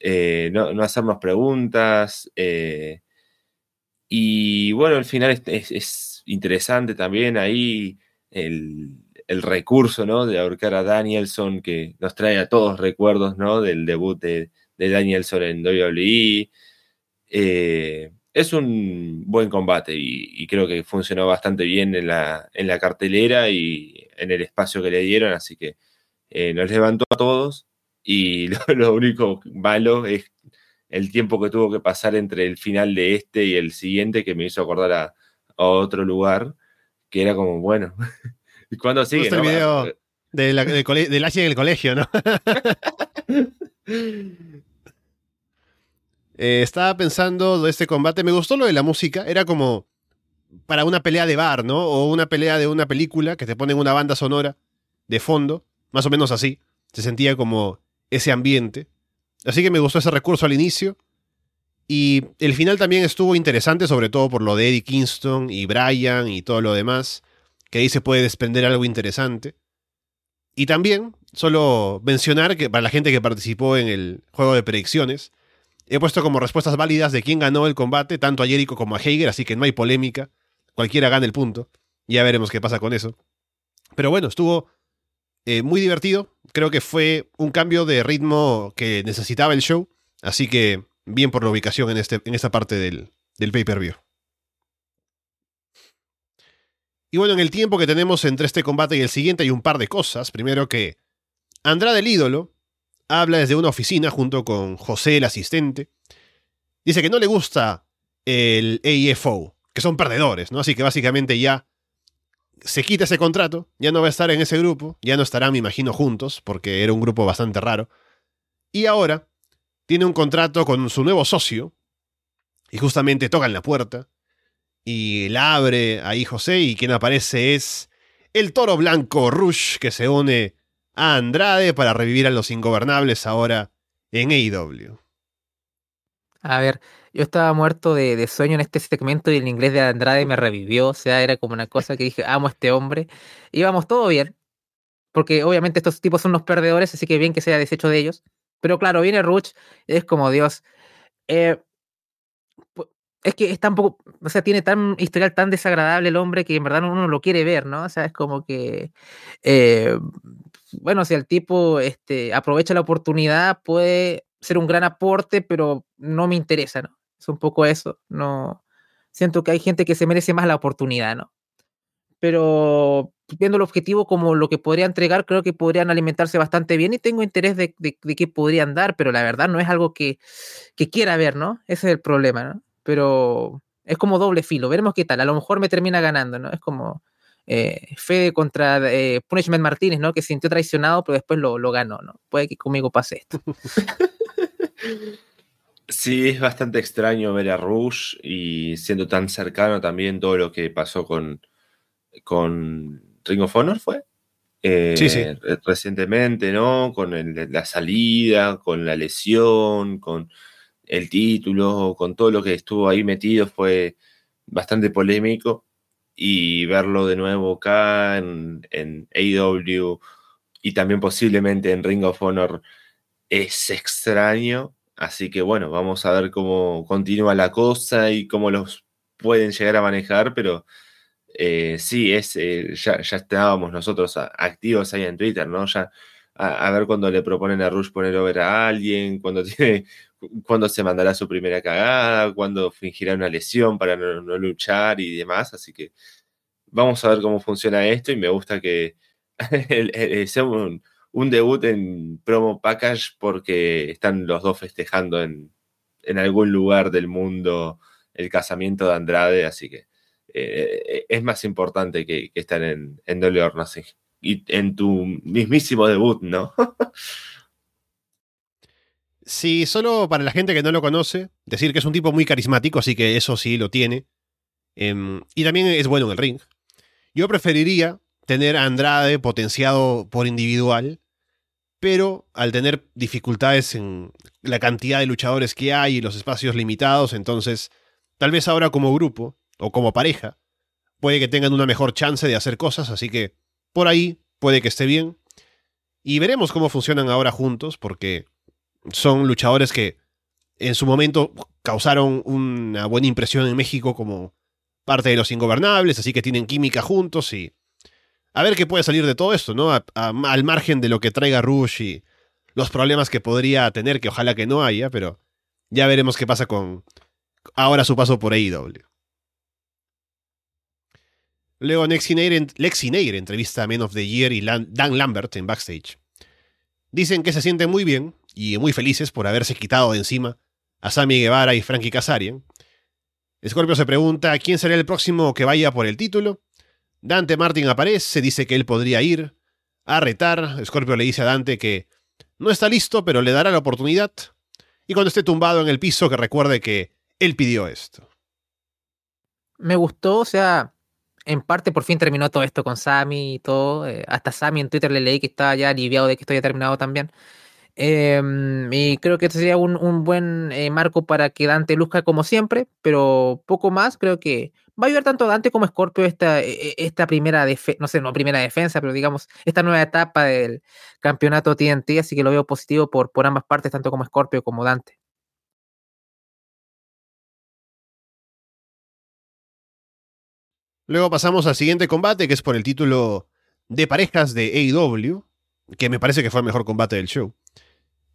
Eh, no, no, hacernos preguntas. Eh, y bueno, al final es, interesante también ahí el, recurso, ¿no? De ahorcar a Danielson, que nos trae a todos recuerdos, ¿no? Del debut de, de Danielson en WWE. Eh, es un buen combate y, creo que funcionó bastante bien en la, en la, cartelera y en el espacio que le dieron, así que eh, nos levantó a todos y (laughs) lo, único malo es el tiempo que tuvo que pasar entre el final de este y el siguiente que me hizo acordar a, otro lugar, que era como, bueno, (laughs) ¿y cuándo sigue? el video de la, del en el colegio, ¿no? (laughs) Eh, estaba pensando de este combate, me gustó lo de la música, era como para una pelea de bar, ¿no? O una pelea de una película que te ponen una banda sonora de fondo, más o menos así. Se sentía como ese ambiente. Así que me gustó ese recurso al inicio. Y el final también estuvo interesante, sobre todo por lo de Eddie Kingston y Brian y todo lo demás, que ahí se puede desprender algo interesante. Y también, solo mencionar que para la gente que participó en el juego de predicciones, He puesto como respuestas válidas de quién ganó el combate, tanto a Jericho como a Hager, así que no hay polémica. Cualquiera gana el punto. Ya veremos qué pasa con eso. Pero bueno, estuvo eh, muy divertido. Creo que fue un cambio de ritmo que necesitaba el show. Así que bien por la ubicación en, este, en esta parte del, del pay-per-view. Y bueno, en el tiempo que tenemos entre este combate y el siguiente hay un par de cosas. Primero que Andrade el ídolo habla desde una oficina junto con José, el asistente. Dice que no le gusta el AFO, que son perdedores, ¿no? Así que básicamente ya se quita ese contrato, ya no va a estar en ese grupo, ya no estarán, me imagino, juntos, porque era un grupo bastante raro. Y ahora tiene un contrato con su nuevo socio, y justamente tocan la puerta, y la abre ahí José, y quien aparece es el toro blanco Rush, que se une a Andrade para revivir a los ingobernables ahora en AEW. A ver, yo estaba muerto de, sueño en este segmento y el inglés de Andrade me revivió, o sea, era como una cosa que dije, amo a este hombre. Íbamos todo bien, porque obviamente estos tipos son unos perdedores, así que bien que se haya deshecho de ellos. Pero claro, viene Ruch, es como Dios. Eh, es que es tan poco, o sea, tiene tan historial tan desagradable el hombre que en verdad uno lo quiere ver, ¿no? O sea, es como que eh, bueno, si el tipo este, aprovecha la oportunidad, puede ser un gran aporte, pero no me interesa, ¿no? Es un poco eso, no. Siento que hay gente que se merece más la oportunidad, ¿no? Pero viendo el objetivo como lo que podría entregar, creo que podrían alimentarse bastante bien y tengo interés de, qué podrían dar, pero la verdad no es algo que, que quiera ver, ¿no? Ese es el problema, ¿no? Pero es como doble filo, veremos qué tal, a lo mejor me termina ganando, ¿no? Es como, eh, Fede contra eh, Punishment Martínez, ¿no? Que se sintió traicionado, pero después lo, lo ganó, ¿no? Puede que conmigo pase esto. (laughs) Sí, es bastante extraño ver a Rush y siendo tan cercano también todo lo que pasó con, con Ring of Honor, ¿fue? Sí, sí. Eh, recientemente, ¿no? Con el- la salida, con la lesión, con el título, con todo lo que estuvo ahí metido, fue bastante polémico. Y verlo de nuevo acá en, en AEW y también posiblemente en Ring of Honor es extraño. Así que bueno, vamos a ver cómo continúa la cosa y cómo los pueden llegar a manejar, pero eh, sí, es, eh, ya, ya estábamos nosotros activos ahí en Twitter, ¿no? Ya a, ver cuando le proponen a Rush poner over a alguien, cuando (laughs) tiene, cuando se mandará su primera cagada, cuando fingirá una lesión para no, no luchar y demás. Así que vamos a ver cómo funciona esto y me gusta que (laughs) sea un, un debut en promo package porque están los dos festejando en, en algún lugar del mundo el casamiento de Andrade, así que eh, es más importante que, que estar en, en Double or Nothing. Y en tu mismísimo debut, ¿no? (laughs) Sí, solo para la gente que no lo conoce, decir que es un tipo muy carismático, así que eso sí lo tiene. Em, y también es bueno en el ring. Yo preferiría tener a Andrade potenciado por individual, pero al tener dificultades en la cantidad de luchadores que hay y los espacios limitados, entonces tal vez ahora como grupo o como pareja puede que tengan una mejor chance de hacer cosas, así que por ahí puede que esté bien. Y veremos cómo funcionan ahora juntos, porque son luchadores que en su momento causaron una buena impresión en México como parte de los ingobernables, así que tienen química juntos y a ver qué puede salir de todo esto, ¿no? Al margen de lo que traiga Rush y los problemas que podría tener, que ojalá que no haya, pero ya veremos qué pasa con ahora su paso por AEW. Luego Nair entrevista a Men of the Year y Dan Lambert en backstage. Dicen que se sienten muy bien y muy felices por haberse quitado de encima a Sammy Guevara y Frankie Kazarian. Scorpio se pregunta quién será el próximo que vaya por el título. Dante Martin aparece, dice que él podría ir a retar. Scorpio le dice a Dante que no está listo, pero le dará la oportunidad. Y cuando esté tumbado en el piso, que recuerde que él pidió esto. Me gustó, o sea, en parte por fin terminó todo esto con Sammy y todo. eh, hasta Sammy en Twitter le leí que estaba ya aliviado de que esto haya terminado también. Em, y creo que este sería un, un buen eh, marco para que Dante luzca como siempre, pero poco más. Creo que va a ayudar tanto a Dante como a Scorpio esta, e- e- esta primera defensa, no sé, no primera defensa, pero digamos, esta nueva etapa del campeonato TNT, así que lo veo positivo por, por ambas partes, tanto como Scorpio como Dante. Luego pasamos al siguiente combate, que es por el título de parejas de AEW, que me parece que fue el mejor combate del show.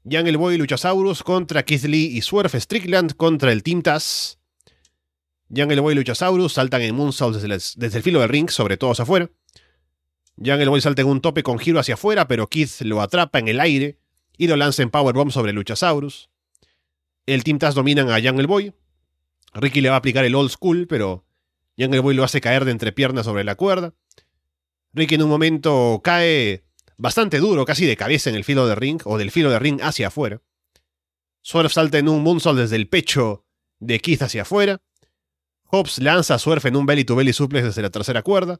Jungle Boy y Luchasaurus contra Keith Lee y Swerve Strickland contra el Team Taz. Jungle Boy y Luchasaurus saltan en Moonsault desde, desde el filo del ring, sobre todo hacia afuera. Jungle Boy salta en un tope con giro hacia afuera, pero Keith lo atrapa en el aire y lo lanza en Powerbomb sobre Luchasaurus. El Team Taz dominan a Jungle Boy. Ricky le va a aplicar el Old School, pero Jungle Boy lo hace caer de entrepierna sobre la cuerda. Ricky en un momento cae bastante duro, casi de cabeza en el filo de ring, o del filo de ring hacia afuera. Swerve salta en un moonsault desde el pecho de Keith hacia afuera. Hobbs lanza a Swerve en un belly to belly suplex desde la tercera cuerda.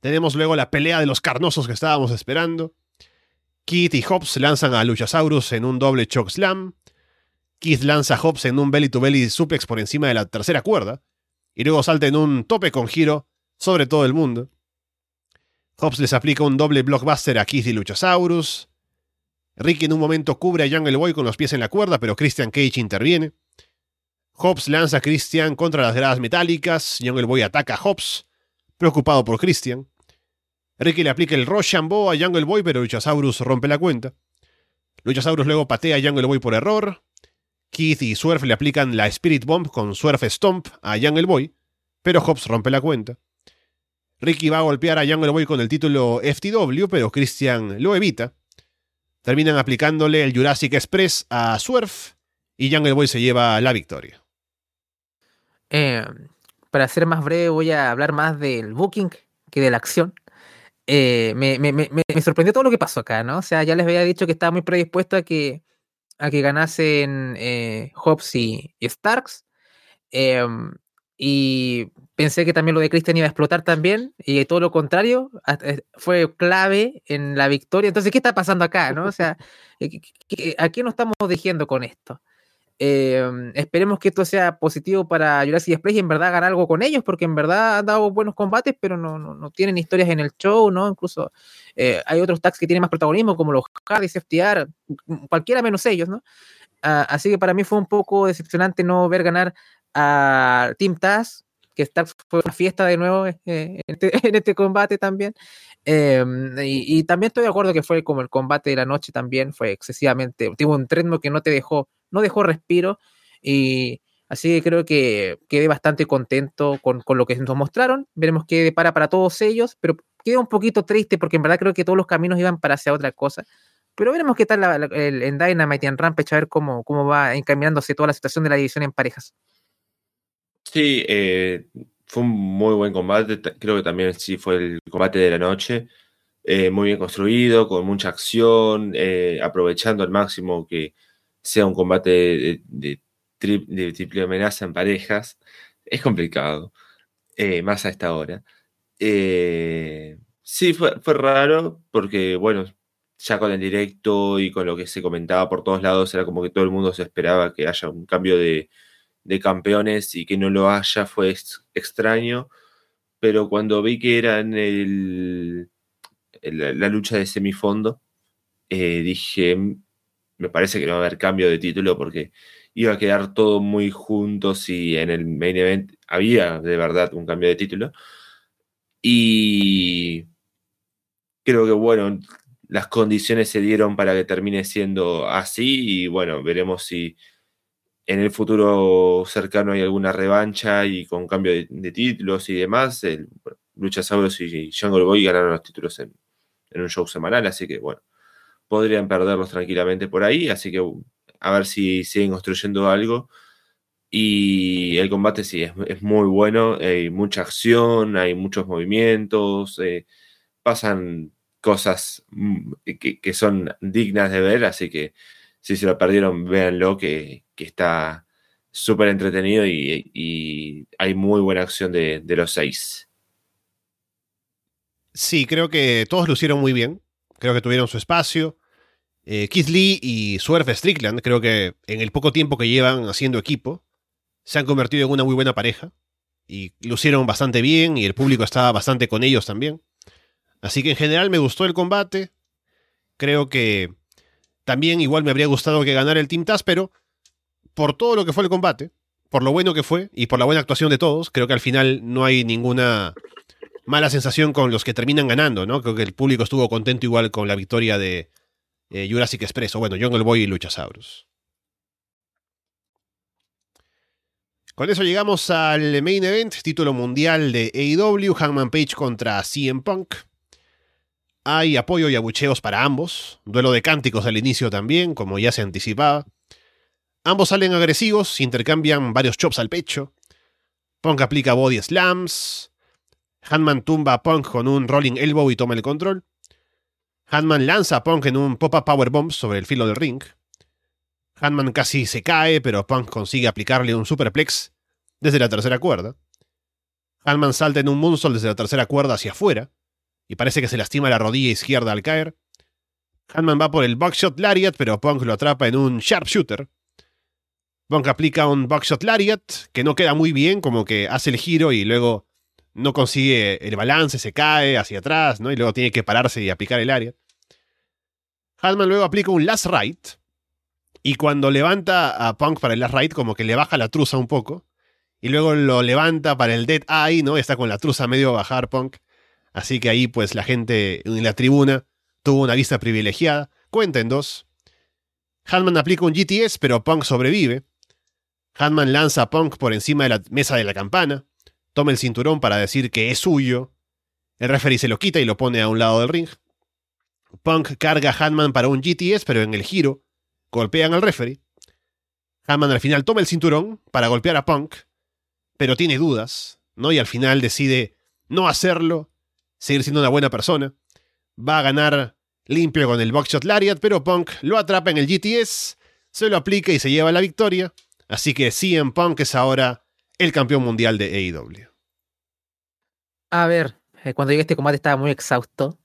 Tenemos luego la pelea de los carnosos que estábamos esperando. Keith y Hobbs lanzan a Luchasaurus en un doble choke slam. Keith lanza a Hobbs en un belly to belly suplex por encima de la tercera cuerda y luego salta en un tope con giro sobre todo el mundo. Hobbs les aplica un doble blockbuster a Keith y Luchasaurus. Ricky en un momento cubre a Jungle Boy con los pies en la cuerda, pero Christian Cage interviene. Hobbs lanza a Christian contra las gradas metálicas. Jungle Boy ataca a Hobbs, preocupado por Christian. Ricky le aplica el Rochambeau a Jungle Boy, pero Luchasaurus rompe la cuenta. Luchasaurus luego patea a Jungle Boy por error. Keith y Swerve le aplican la Spirit Bomb con Swerve Stomp a Jungle Boy, pero Hobbs rompe la cuenta. Ricky va a golpear a Jungle Boy con el título FTW, pero Christian lo evita. Terminan aplicándole el Jurassic Express a Swerve y Jungle Boy se lleva la victoria. Eh, para ser más breve, voy a hablar más del booking que de la acción. Eh, me, sorprendió todo lo que pasó acá, ¿no? O sea, ya les había dicho que estaba muy predispuesto a que, a que ganasen eh, Hobbs y, Starks. Em, y pensé que también lo de Christian iba a explotar también, y todo lo contrario, eh, fue clave en la victoria. Entonces, ¿qué está pasando acá? ¿no? O sea, eh, ¿a qué nos estamos dirigiendo con esto? Em, esperemos que esto sea positivo para Jurassic Express y en verdad hagan algo con ellos, porque en verdad han dado buenos combates, pero no, no, tienen historias en el show, ¿no? Incluso eh, hay otros tags que tienen más protagonismo, como los Hardys, FTR, cualquiera menos ellos, ¿no? Ah, así que para mí fue un poco decepcionante no ver ganar a Team Taz, que fue una fiesta de nuevo eh, este, (laughs) en, este, combate también. Em, y, también estoy de acuerdo que fue como el combate de la noche también, fue excesivamente, tuvo un ritmo que no te dejó, no dejó respiro. Y así que creo que quedé bastante contento con, lo que nos mostraron. Veremos qué depara para todos ellos, pero quedé un poquito triste porque en verdad creo que todos los caminos iban para hacia otra cosa. Pero veremos qué tal el, en Dynamite y en Rampage, a ver cómo, cómo va encaminándose toda la situación de la división en parejas. Sí, eh, fue un muy buen combate. Creo que también sí fue el combate de la noche. Eh, muy bien construido, con mucha acción, eh, aprovechando al máximo que sea un combate de, triple amenaza en parejas. Es complicado, más a esta hora. sí, fue, fue raro porque, bueno, ya con el directo y con lo que se comentaba por todos lados, era como que todo el mundo se esperaba que haya un cambio de, de campeones y que no lo haya fue extraño, pero cuando vi que era en el, la lucha de semifondo, eh, dije, me parece que no va a haber cambio de título porque iba a quedar todo muy juntos y en el main event había de verdad un cambio de título. Y creo que bueno, las condiciones se dieron para que termine siendo así y bueno, veremos si en el futuro cercano hay alguna revancha y con cambio de, títulos y demás. El, Luchasaurus y Jungle Boy ganaron los títulos en, un show semanal, así que bueno, podrían perderlos tranquilamente por ahí, así que a ver si siguen construyendo algo. Y el combate sí, es, muy bueno, hay mucha acción, hay muchos movimientos, eh, pasan cosas mm, que, que, son dignas de ver, así que si se lo perdieron, véanlo, que, que está súper entretenido y, hay muy buena acción de, los seis. Sí, creo que todos lucieron muy bien. Creo que tuvieron su espacio. Eh, Keith Lee y Swerve Strickland, creo que en el poco tiempo que llevan haciendo equipo, se han convertido en una muy buena pareja. Y lucieron bastante bien y el público estaba bastante con ellos también. Así que en general me gustó el combate. Creo que también igual me habría gustado que ganara el Team Taz, pero por todo lo que fue el combate, por lo bueno que fue y por la buena actuación de todos, creo que al final no hay ninguna mala sensación con los que terminan ganando, ¿no? Creo que el público estuvo contento igual con la victoria de eh, Jurassic Express, o bueno, Jungle Boy y Luchasaurus. Con eso llegamos al main event, título mundial de AEW, Hangman Page contra CM Punk. Hay apoyo y abucheos para ambos, duelo de cánticos al inicio también, como ya se anticipaba. Ambos salen agresivos, intercambian varios chops al pecho. Punk aplica body slams. Hanman tumba a Punk con un rolling elbow y toma el control. Hanman lanza a Punk en un pop-up powerbomb sobre el filo del ring. Hanman casi se cae, pero Punk consigue aplicarle un superplex desde la tercera cuerda. Hanman salta en un moonsault desde la tercera cuerda hacia afuera, y parece que se lastima la rodilla izquierda al caer. Hanman va por el buckshot lariat, pero Punk lo atrapa en un sharpshooter. Punk aplica un Buckshot Lariat, que no queda muy bien, como que hace el giro y luego no consigue el balance, se cae hacia atrás, ¿no? Y luego tiene que pararse y aplicar el Lariat. Hanman luego aplica un Last Right, y cuando levanta a Punk para el Last Right, como que le baja la truza un poco, y luego lo levanta para el Dead Eye, ¿no? Está con la truza medio bajar Punk. Así que ahí, pues la gente en la tribuna tuvo una vista privilegiada. Cuenta en dos. Hanman aplica un GTS, pero Punk sobrevive. Hanman lanza a Punk por encima de la mesa de la campana, toma el cinturón para decir que es suyo, el referee se lo quita y lo pone a un lado del ring. Punk carga a Hanman para un GTS, pero en el giro golpean al referee. Hanman al final toma el cinturón para golpear a Punk, pero tiene dudas, ¿no? Y al final decide no hacerlo, seguir siendo una buena persona. Va a ganar limpio con el Boxshot Lariat, pero Punk lo atrapa en el GTS, se lo aplica y se lleva la victoria. Así que CM Punk es ahora el campeón mundial de AEW. A ver, eh, cuando llegué a este combate estaba muy exhausto,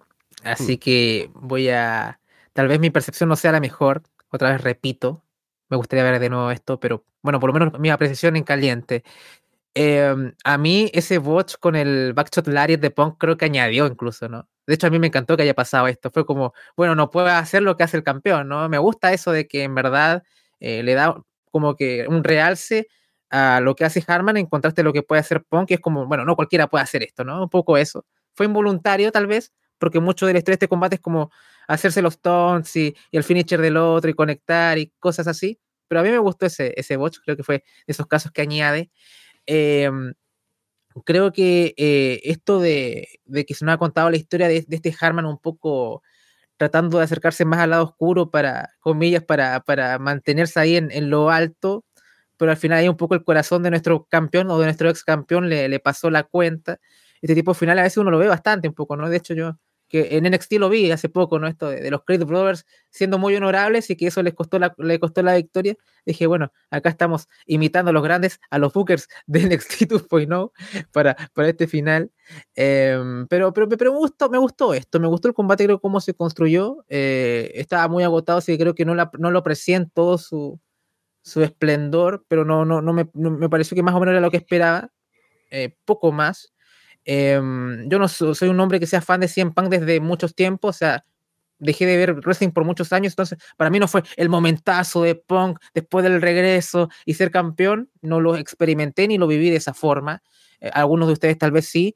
así que voy a... Tal vez mi percepción no sea la mejor, otra vez repito, me gustaría ver de nuevo esto, pero bueno, por lo menos mi apreciación en caliente. Em, a mí ese botch con el backshot Lariat de Punk creo que añadió incluso, ¿no? De hecho, a mí me encantó que haya pasado esto. Fue como, bueno, no puede hacer lo que hace el campeón, ¿no? Me gusta eso de que en verdad eh, le da como que un realce a lo que hace Harman en contraste a lo que puede hacer Punk, que es como, bueno, no cualquiera puede hacer esto, ¿no? Un poco eso. Fue involuntario tal vez, porque mucho del estrés de combate es como hacerse los taunts y, el finisher del otro y conectar y cosas así. Pero a mí me gustó ese, ese botch, creo que fue de esos casos que añade. Em, creo que eh, esto de, que se nos ha contado la historia de, este Harman un poco tratando de acercarse más al lado oscuro para, comillas, para, para mantenerse ahí en, lo alto, pero al final ahí un poco el corazón de nuestro campeón o de nuestro ex campeón le, le pasó la cuenta. Este tipo de final a veces uno lo ve bastante un poco, ¿no? De hecho yo que en NXT lo vi hace poco, ¿no? Esto de, los Creed Brothers siendo muy honorables y que eso les costó la, le costó la victoria. Dije, bueno, acá estamos imitando a los grandes, a los Bookers de NXT 2.0 (laughs) para, para este final. Em, pero, pero, pero me, gustó, me gustó esto, me gustó el combate, creo cómo se construyó. Eh, estaba muy agotado, así que creo que no, no lo aprecié en todo su, su esplendor, pero no, no, no, me, me pareció que más o menos era lo que esperaba. Eh, poco más. Em, yo no soy un hombre que sea fan de CM Punk desde muchos tiempos, o sea, dejé de ver wrestling por muchos años, entonces para mí no fue el momentazo de Punk después del regreso y ser campeón, no lo experimenté ni lo viví de esa forma. Eh, algunos de ustedes tal vez sí,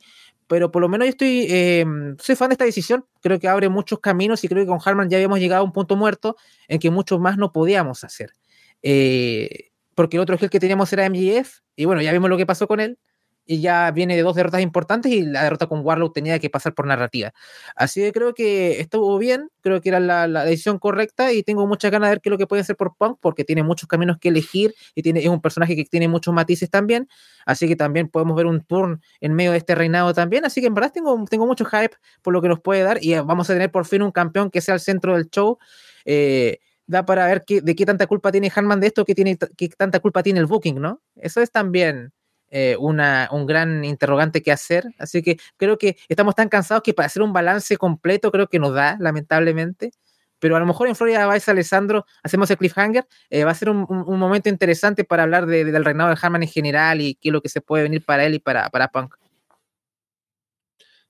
pero por lo menos yo estoy, em, soy fan de esta decisión, creo que abre muchos caminos y creo que con Harman ya habíamos llegado a un punto muerto en que mucho más no podíamos hacer. Eh, porque el otro que teníamos era MJF, y bueno, ya vimos lo que pasó con él, y ya viene de dos derrotas importantes y la derrota con Warlock tenía que pasar por narrativa. Así que creo que estuvo bien, creo que era la, decisión correcta y tengo muchas ganas de ver qué es lo que puede hacer por Punk porque tiene muchos caminos que elegir y tiene, es un personaje que tiene muchos matices también, así que también podemos ver un turn en medio de este reinado también, así que en verdad tengo, tengo mucho hype por lo que nos puede dar y vamos a tener por fin un campeón que sea el centro del show. Eh, da para ver qué, de qué tanta culpa tiene Hanman de esto, qué, tiene, qué tanta culpa tiene el booking, ¿no? Eso es también eh, una, un gran interrogante que hacer. Así que creo que estamos tan cansados que para hacer un balance completo creo que nos da, lamentablemente. Pero a lo mejor en Florida Vice Alessandro hacemos el cliffhanger. Eh, va a ser un, momento interesante para hablar del reinado de Harman en general y qué es lo que se puede venir para él y para, para Punk.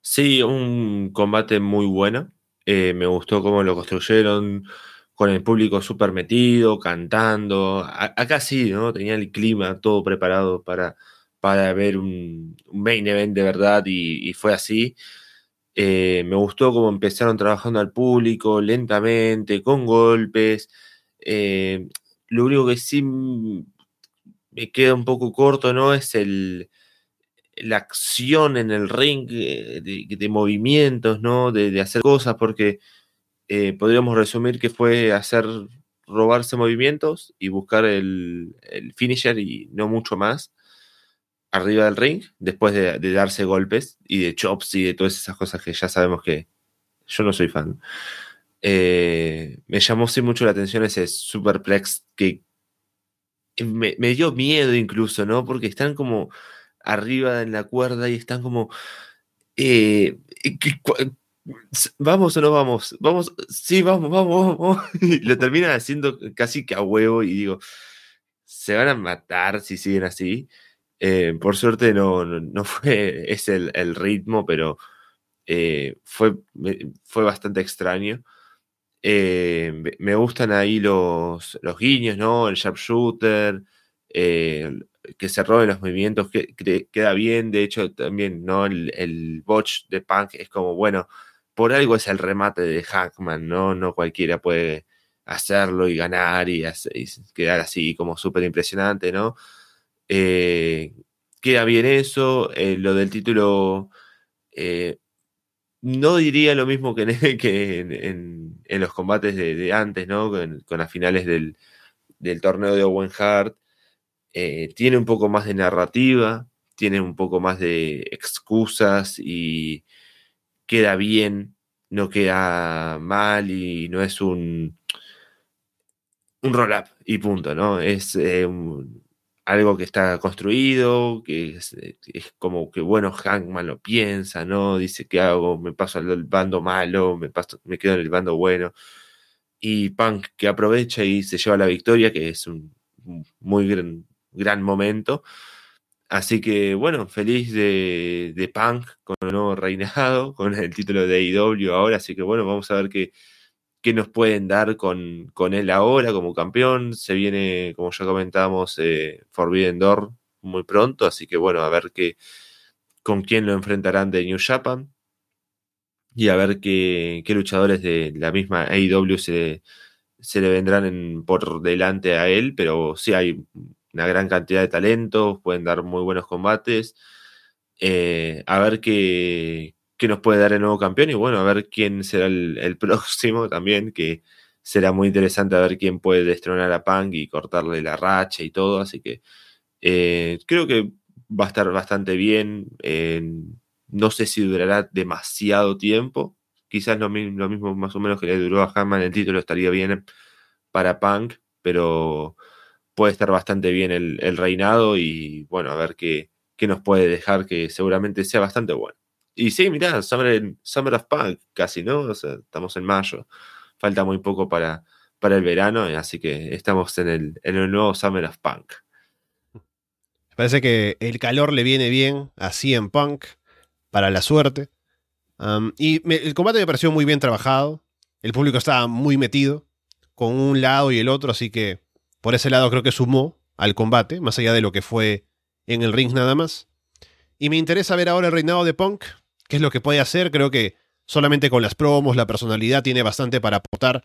Sí, un combate muy bueno. Eh, me gustó cómo lo construyeron con el público súper metido, cantando. acá sí, ¿no? Tenía el clima todo preparado para, para ver un, main event de verdad y, fue así. Eh, me gustó cómo empezaron trabajando al público lentamente, con golpes. Eh, lo único que sí me queda un poco corto, ¿no? Es el, la acción en el ring eh, de, movimientos, ¿no? De, hacer cosas, porque podríamos resumir que fue hacer robarse movimientos y buscar el, el finisher y no mucho más arriba del ring después de, darse golpes y de chops y de todas esas cosas que ya sabemos que yo no soy fan. Eh, me llamó sí mucho la atención ese superplex que me, dio miedo incluso, ¿no? Porque están como arriba en la cuerda y están como... Eh, ¿Vamos o no vamos? Vamos, sí, vamos, vamos, vamos. (laughs) Y lo terminan haciendo casi que a huevo y digo, se van a matar si siguen así. Eh, por suerte no, no, fue (laughs) ese el, ritmo, pero eh, fue, fue bastante extraño. Eh, me gustan ahí los, los guiños, ¿no? El sharpshooter, que se roben los movimientos, que, queda bien. De hecho, también, ¿no? El, el botch de Punk es como, bueno, por algo es el remate de Hackman, ¿no? No cualquiera puede hacerlo y ganar y, quedar así como súper impresionante, ¿no? Eh, queda bien eso. Eh, lo del título. Eh, no diría lo mismo que en, (laughs) los combates de, antes, ¿no? Con, las finales del, torneo de Owen Hart. tiene un poco más de narrativa, tiene un poco más de excusas y queda bien, no queda mal y no es un, un roll-up y punto, ¿no? Es un, algo que está construido, que es, como que, bueno, Hankman lo piensa, ¿no? Dice, ¿qué hago? Me paso al bando malo, me, paso, me quedo en el bando bueno. Y Punk que aprovecha y se lleva la victoria, que es un muy gran, gran momento. Así que, bueno, feliz de, de, Punk con el nuevo reinado, (laughs) con el título de AEW ahora. Así que, bueno, vamos a ver qué, qué nos pueden dar con, con, él ahora como campeón. Se viene, como ya comentábamos, eh, Forbidden Door muy pronto. Así que, bueno, a ver qué, con quién lo enfrentarán de New Japan. Y a ver qué, qué luchadores de la misma AEW se, se le vendrán por delante a él. Pero sí hay una gran cantidad de talentos, pueden dar muy buenos combates. Eh, a ver qué, qué, nos puede dar el nuevo campeón y bueno, a ver quién será el, (laughs) próximo también, que será muy interesante a ver quién puede destronar a Punk y cortarle la racha y todo, así que eh, creo que va a estar bastante bien. no sé si durará demasiado tiempo, quizás lo, lo, mismo más o menos que le duró a Hammond el título estaría bien para Punk, pero puede estar bastante bien el, reinado y bueno, a ver qué, nos puede dejar que seguramente sea bastante bueno. Y sí, mirá, Summer, Summer of Punk casi, ¿no? O sea, estamos en mayo, falta muy poco para, para el verano, así que estamos en el, en el nuevo Summer of Punk. Parece que el calor le viene bien así en Punk para la suerte. y el combate me pareció muy bien trabajado. El público estaba muy metido con un lado y el otro, así que por ese lado creo que sumó al combate, más allá de lo que fue en el ring nada más. Y me interesa ver ahora el reinado de Punk, qué es lo que puede hacer. Creo que solamente con las promos, la personalidad tiene bastante para aportar.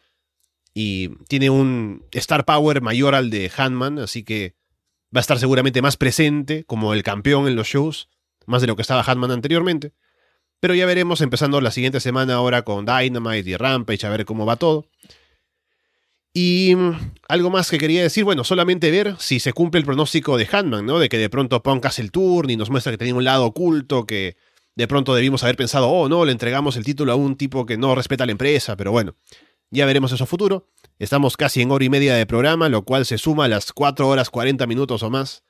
Y tiene un star power mayor al de Hanman, así que va a estar seguramente más presente como el campeón en los shows, más de lo que estaba Hanman anteriormente. Pero ya veremos empezando la siguiente semana ahora con Dynamite y Rampage, a ver cómo va todo. Y mm, algo más que quería decir, bueno, solamente ver si se cumple el pronóstico de Hanman, ¿no? De que de pronto Punk hace el turn y nos muestra que tenía un lado oculto, que de pronto debimos haber pensado, oh, no, le entregamos el título a un tipo que no respeta a la empresa, pero bueno, ya veremos eso futuro. Estamos casi en hora y media de programa, lo cual se suma a las 4 horas 40 minutos o más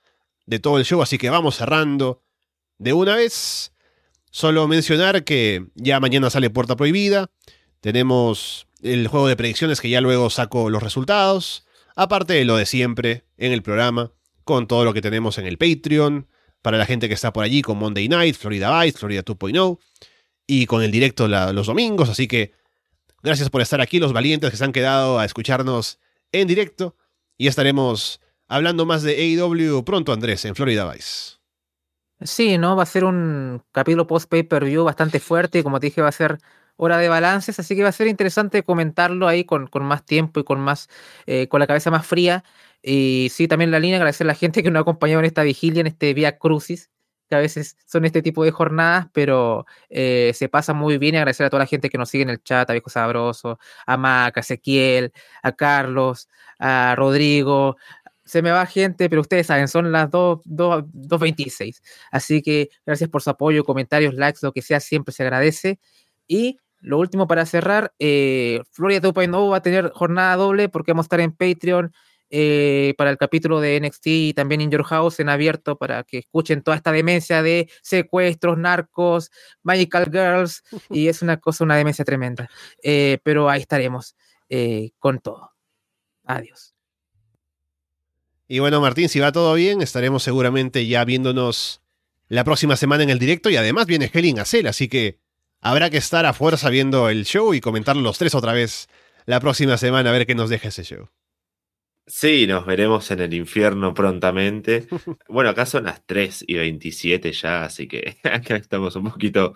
de todo el show, así que vamos cerrando de una vez. Solo mencionar que ya mañana sale Puerta Prohibida. Tenemos el juego de predicciones que ya luego saco los resultados, aparte de lo de siempre en el programa, con todo lo que tenemos en el Patreon, para la gente que está por allí con Monday Night, Florida Vice, Florida 2.0, y con el directo los domingos, así que gracias por estar aquí, los valientes que se han quedado a escucharnos en directo, y estaremos hablando más de AEW pronto, Andrés, en Florida Vice. Sí, ¿no? Va a ser un capítulo post-pay-per-view bastante fuerte, como te dije, va a ser hora de balances, así que va a ser interesante comentarlo ahí con, con más tiempo y con más eh, con la cabeza más fría. Y sí, también la línea, agradecer a la gente que nos ha acompañado en esta vigilia, en este Vía Crucis, que a veces son este tipo de jornadas, pero eh, se pasa muy bien. agradecer a toda la gente que nos sigue en el chat, a Viejo Sabroso, a Mac, a Ezequiel, a Carlos, a Rodrigo, se me va gente, pero ustedes saben, son las 2.26. Así que gracias por su apoyo, comentarios, likes, lo que sea, siempre se agradece. Y lo último para cerrar, eh, Florida 2.0 va a tener jornada doble porque vamos a estar en Patreon eh, para el capítulo de NXT y también In Your House en abierto para que escuchen toda esta demencia de secuestros, narcos, Magical Girls y es una cosa, una demencia tremenda. Eh, pero ahí estaremos eh, con todo. Adiós. Y bueno, Martín, si va todo bien, estaremos seguramente ya viéndonos la próxima semana en el directo y además viene Helen Acel, así que Habrá que estar a fuerza viendo el show y comentar los tres otra vez la próxima semana a ver qué nos deja ese show. Sí, nos veremos en el infierno prontamente. (laughs) Bueno, acá son las 3 y 27 ya, así que (laughs) acá estamos un poquito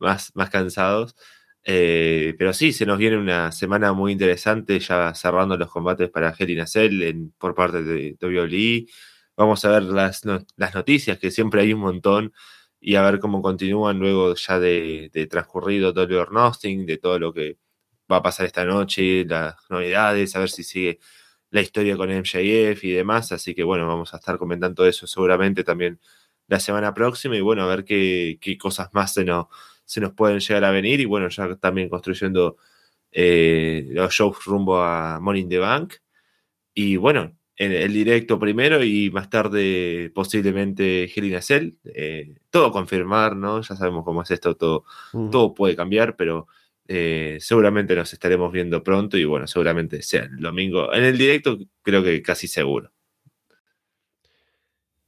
más, más cansados. Eh, pero sí, se nos viene una semana muy interesante, ya cerrando los combates para Hell in por parte de WWE. Vamos a ver las, las noticias, que siempre hay un montón y a ver cómo continúan luego ya de, transcurrido todo el Nothing, de todo lo que va a pasar esta noche, las novedades, a ver si sigue la historia con MJF y demás. Así que bueno, vamos a estar comentando eso seguramente también la semana próxima y bueno, a ver qué, cosas más se nos, se nos pueden llegar a venir y bueno, ya también construyendo eh, los shows rumbo a in the Bank. Y bueno, en el directo primero y más tarde posiblemente Helena Cell. Eh, todo confirmar, ¿no? Ya sabemos cómo es esto, todo, Mm. todo puede cambiar, pero eh, seguramente nos estaremos viendo pronto y bueno, seguramente sea el domingo. En el directo creo que casi seguro.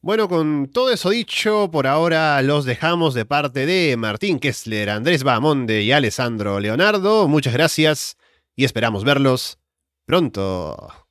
Bueno, con todo eso dicho, por ahora los dejamos de parte de Martín Kessler, Andrés Bahamonde y Alessandro Leonardo. Muchas gracias y esperamos verlos pronto.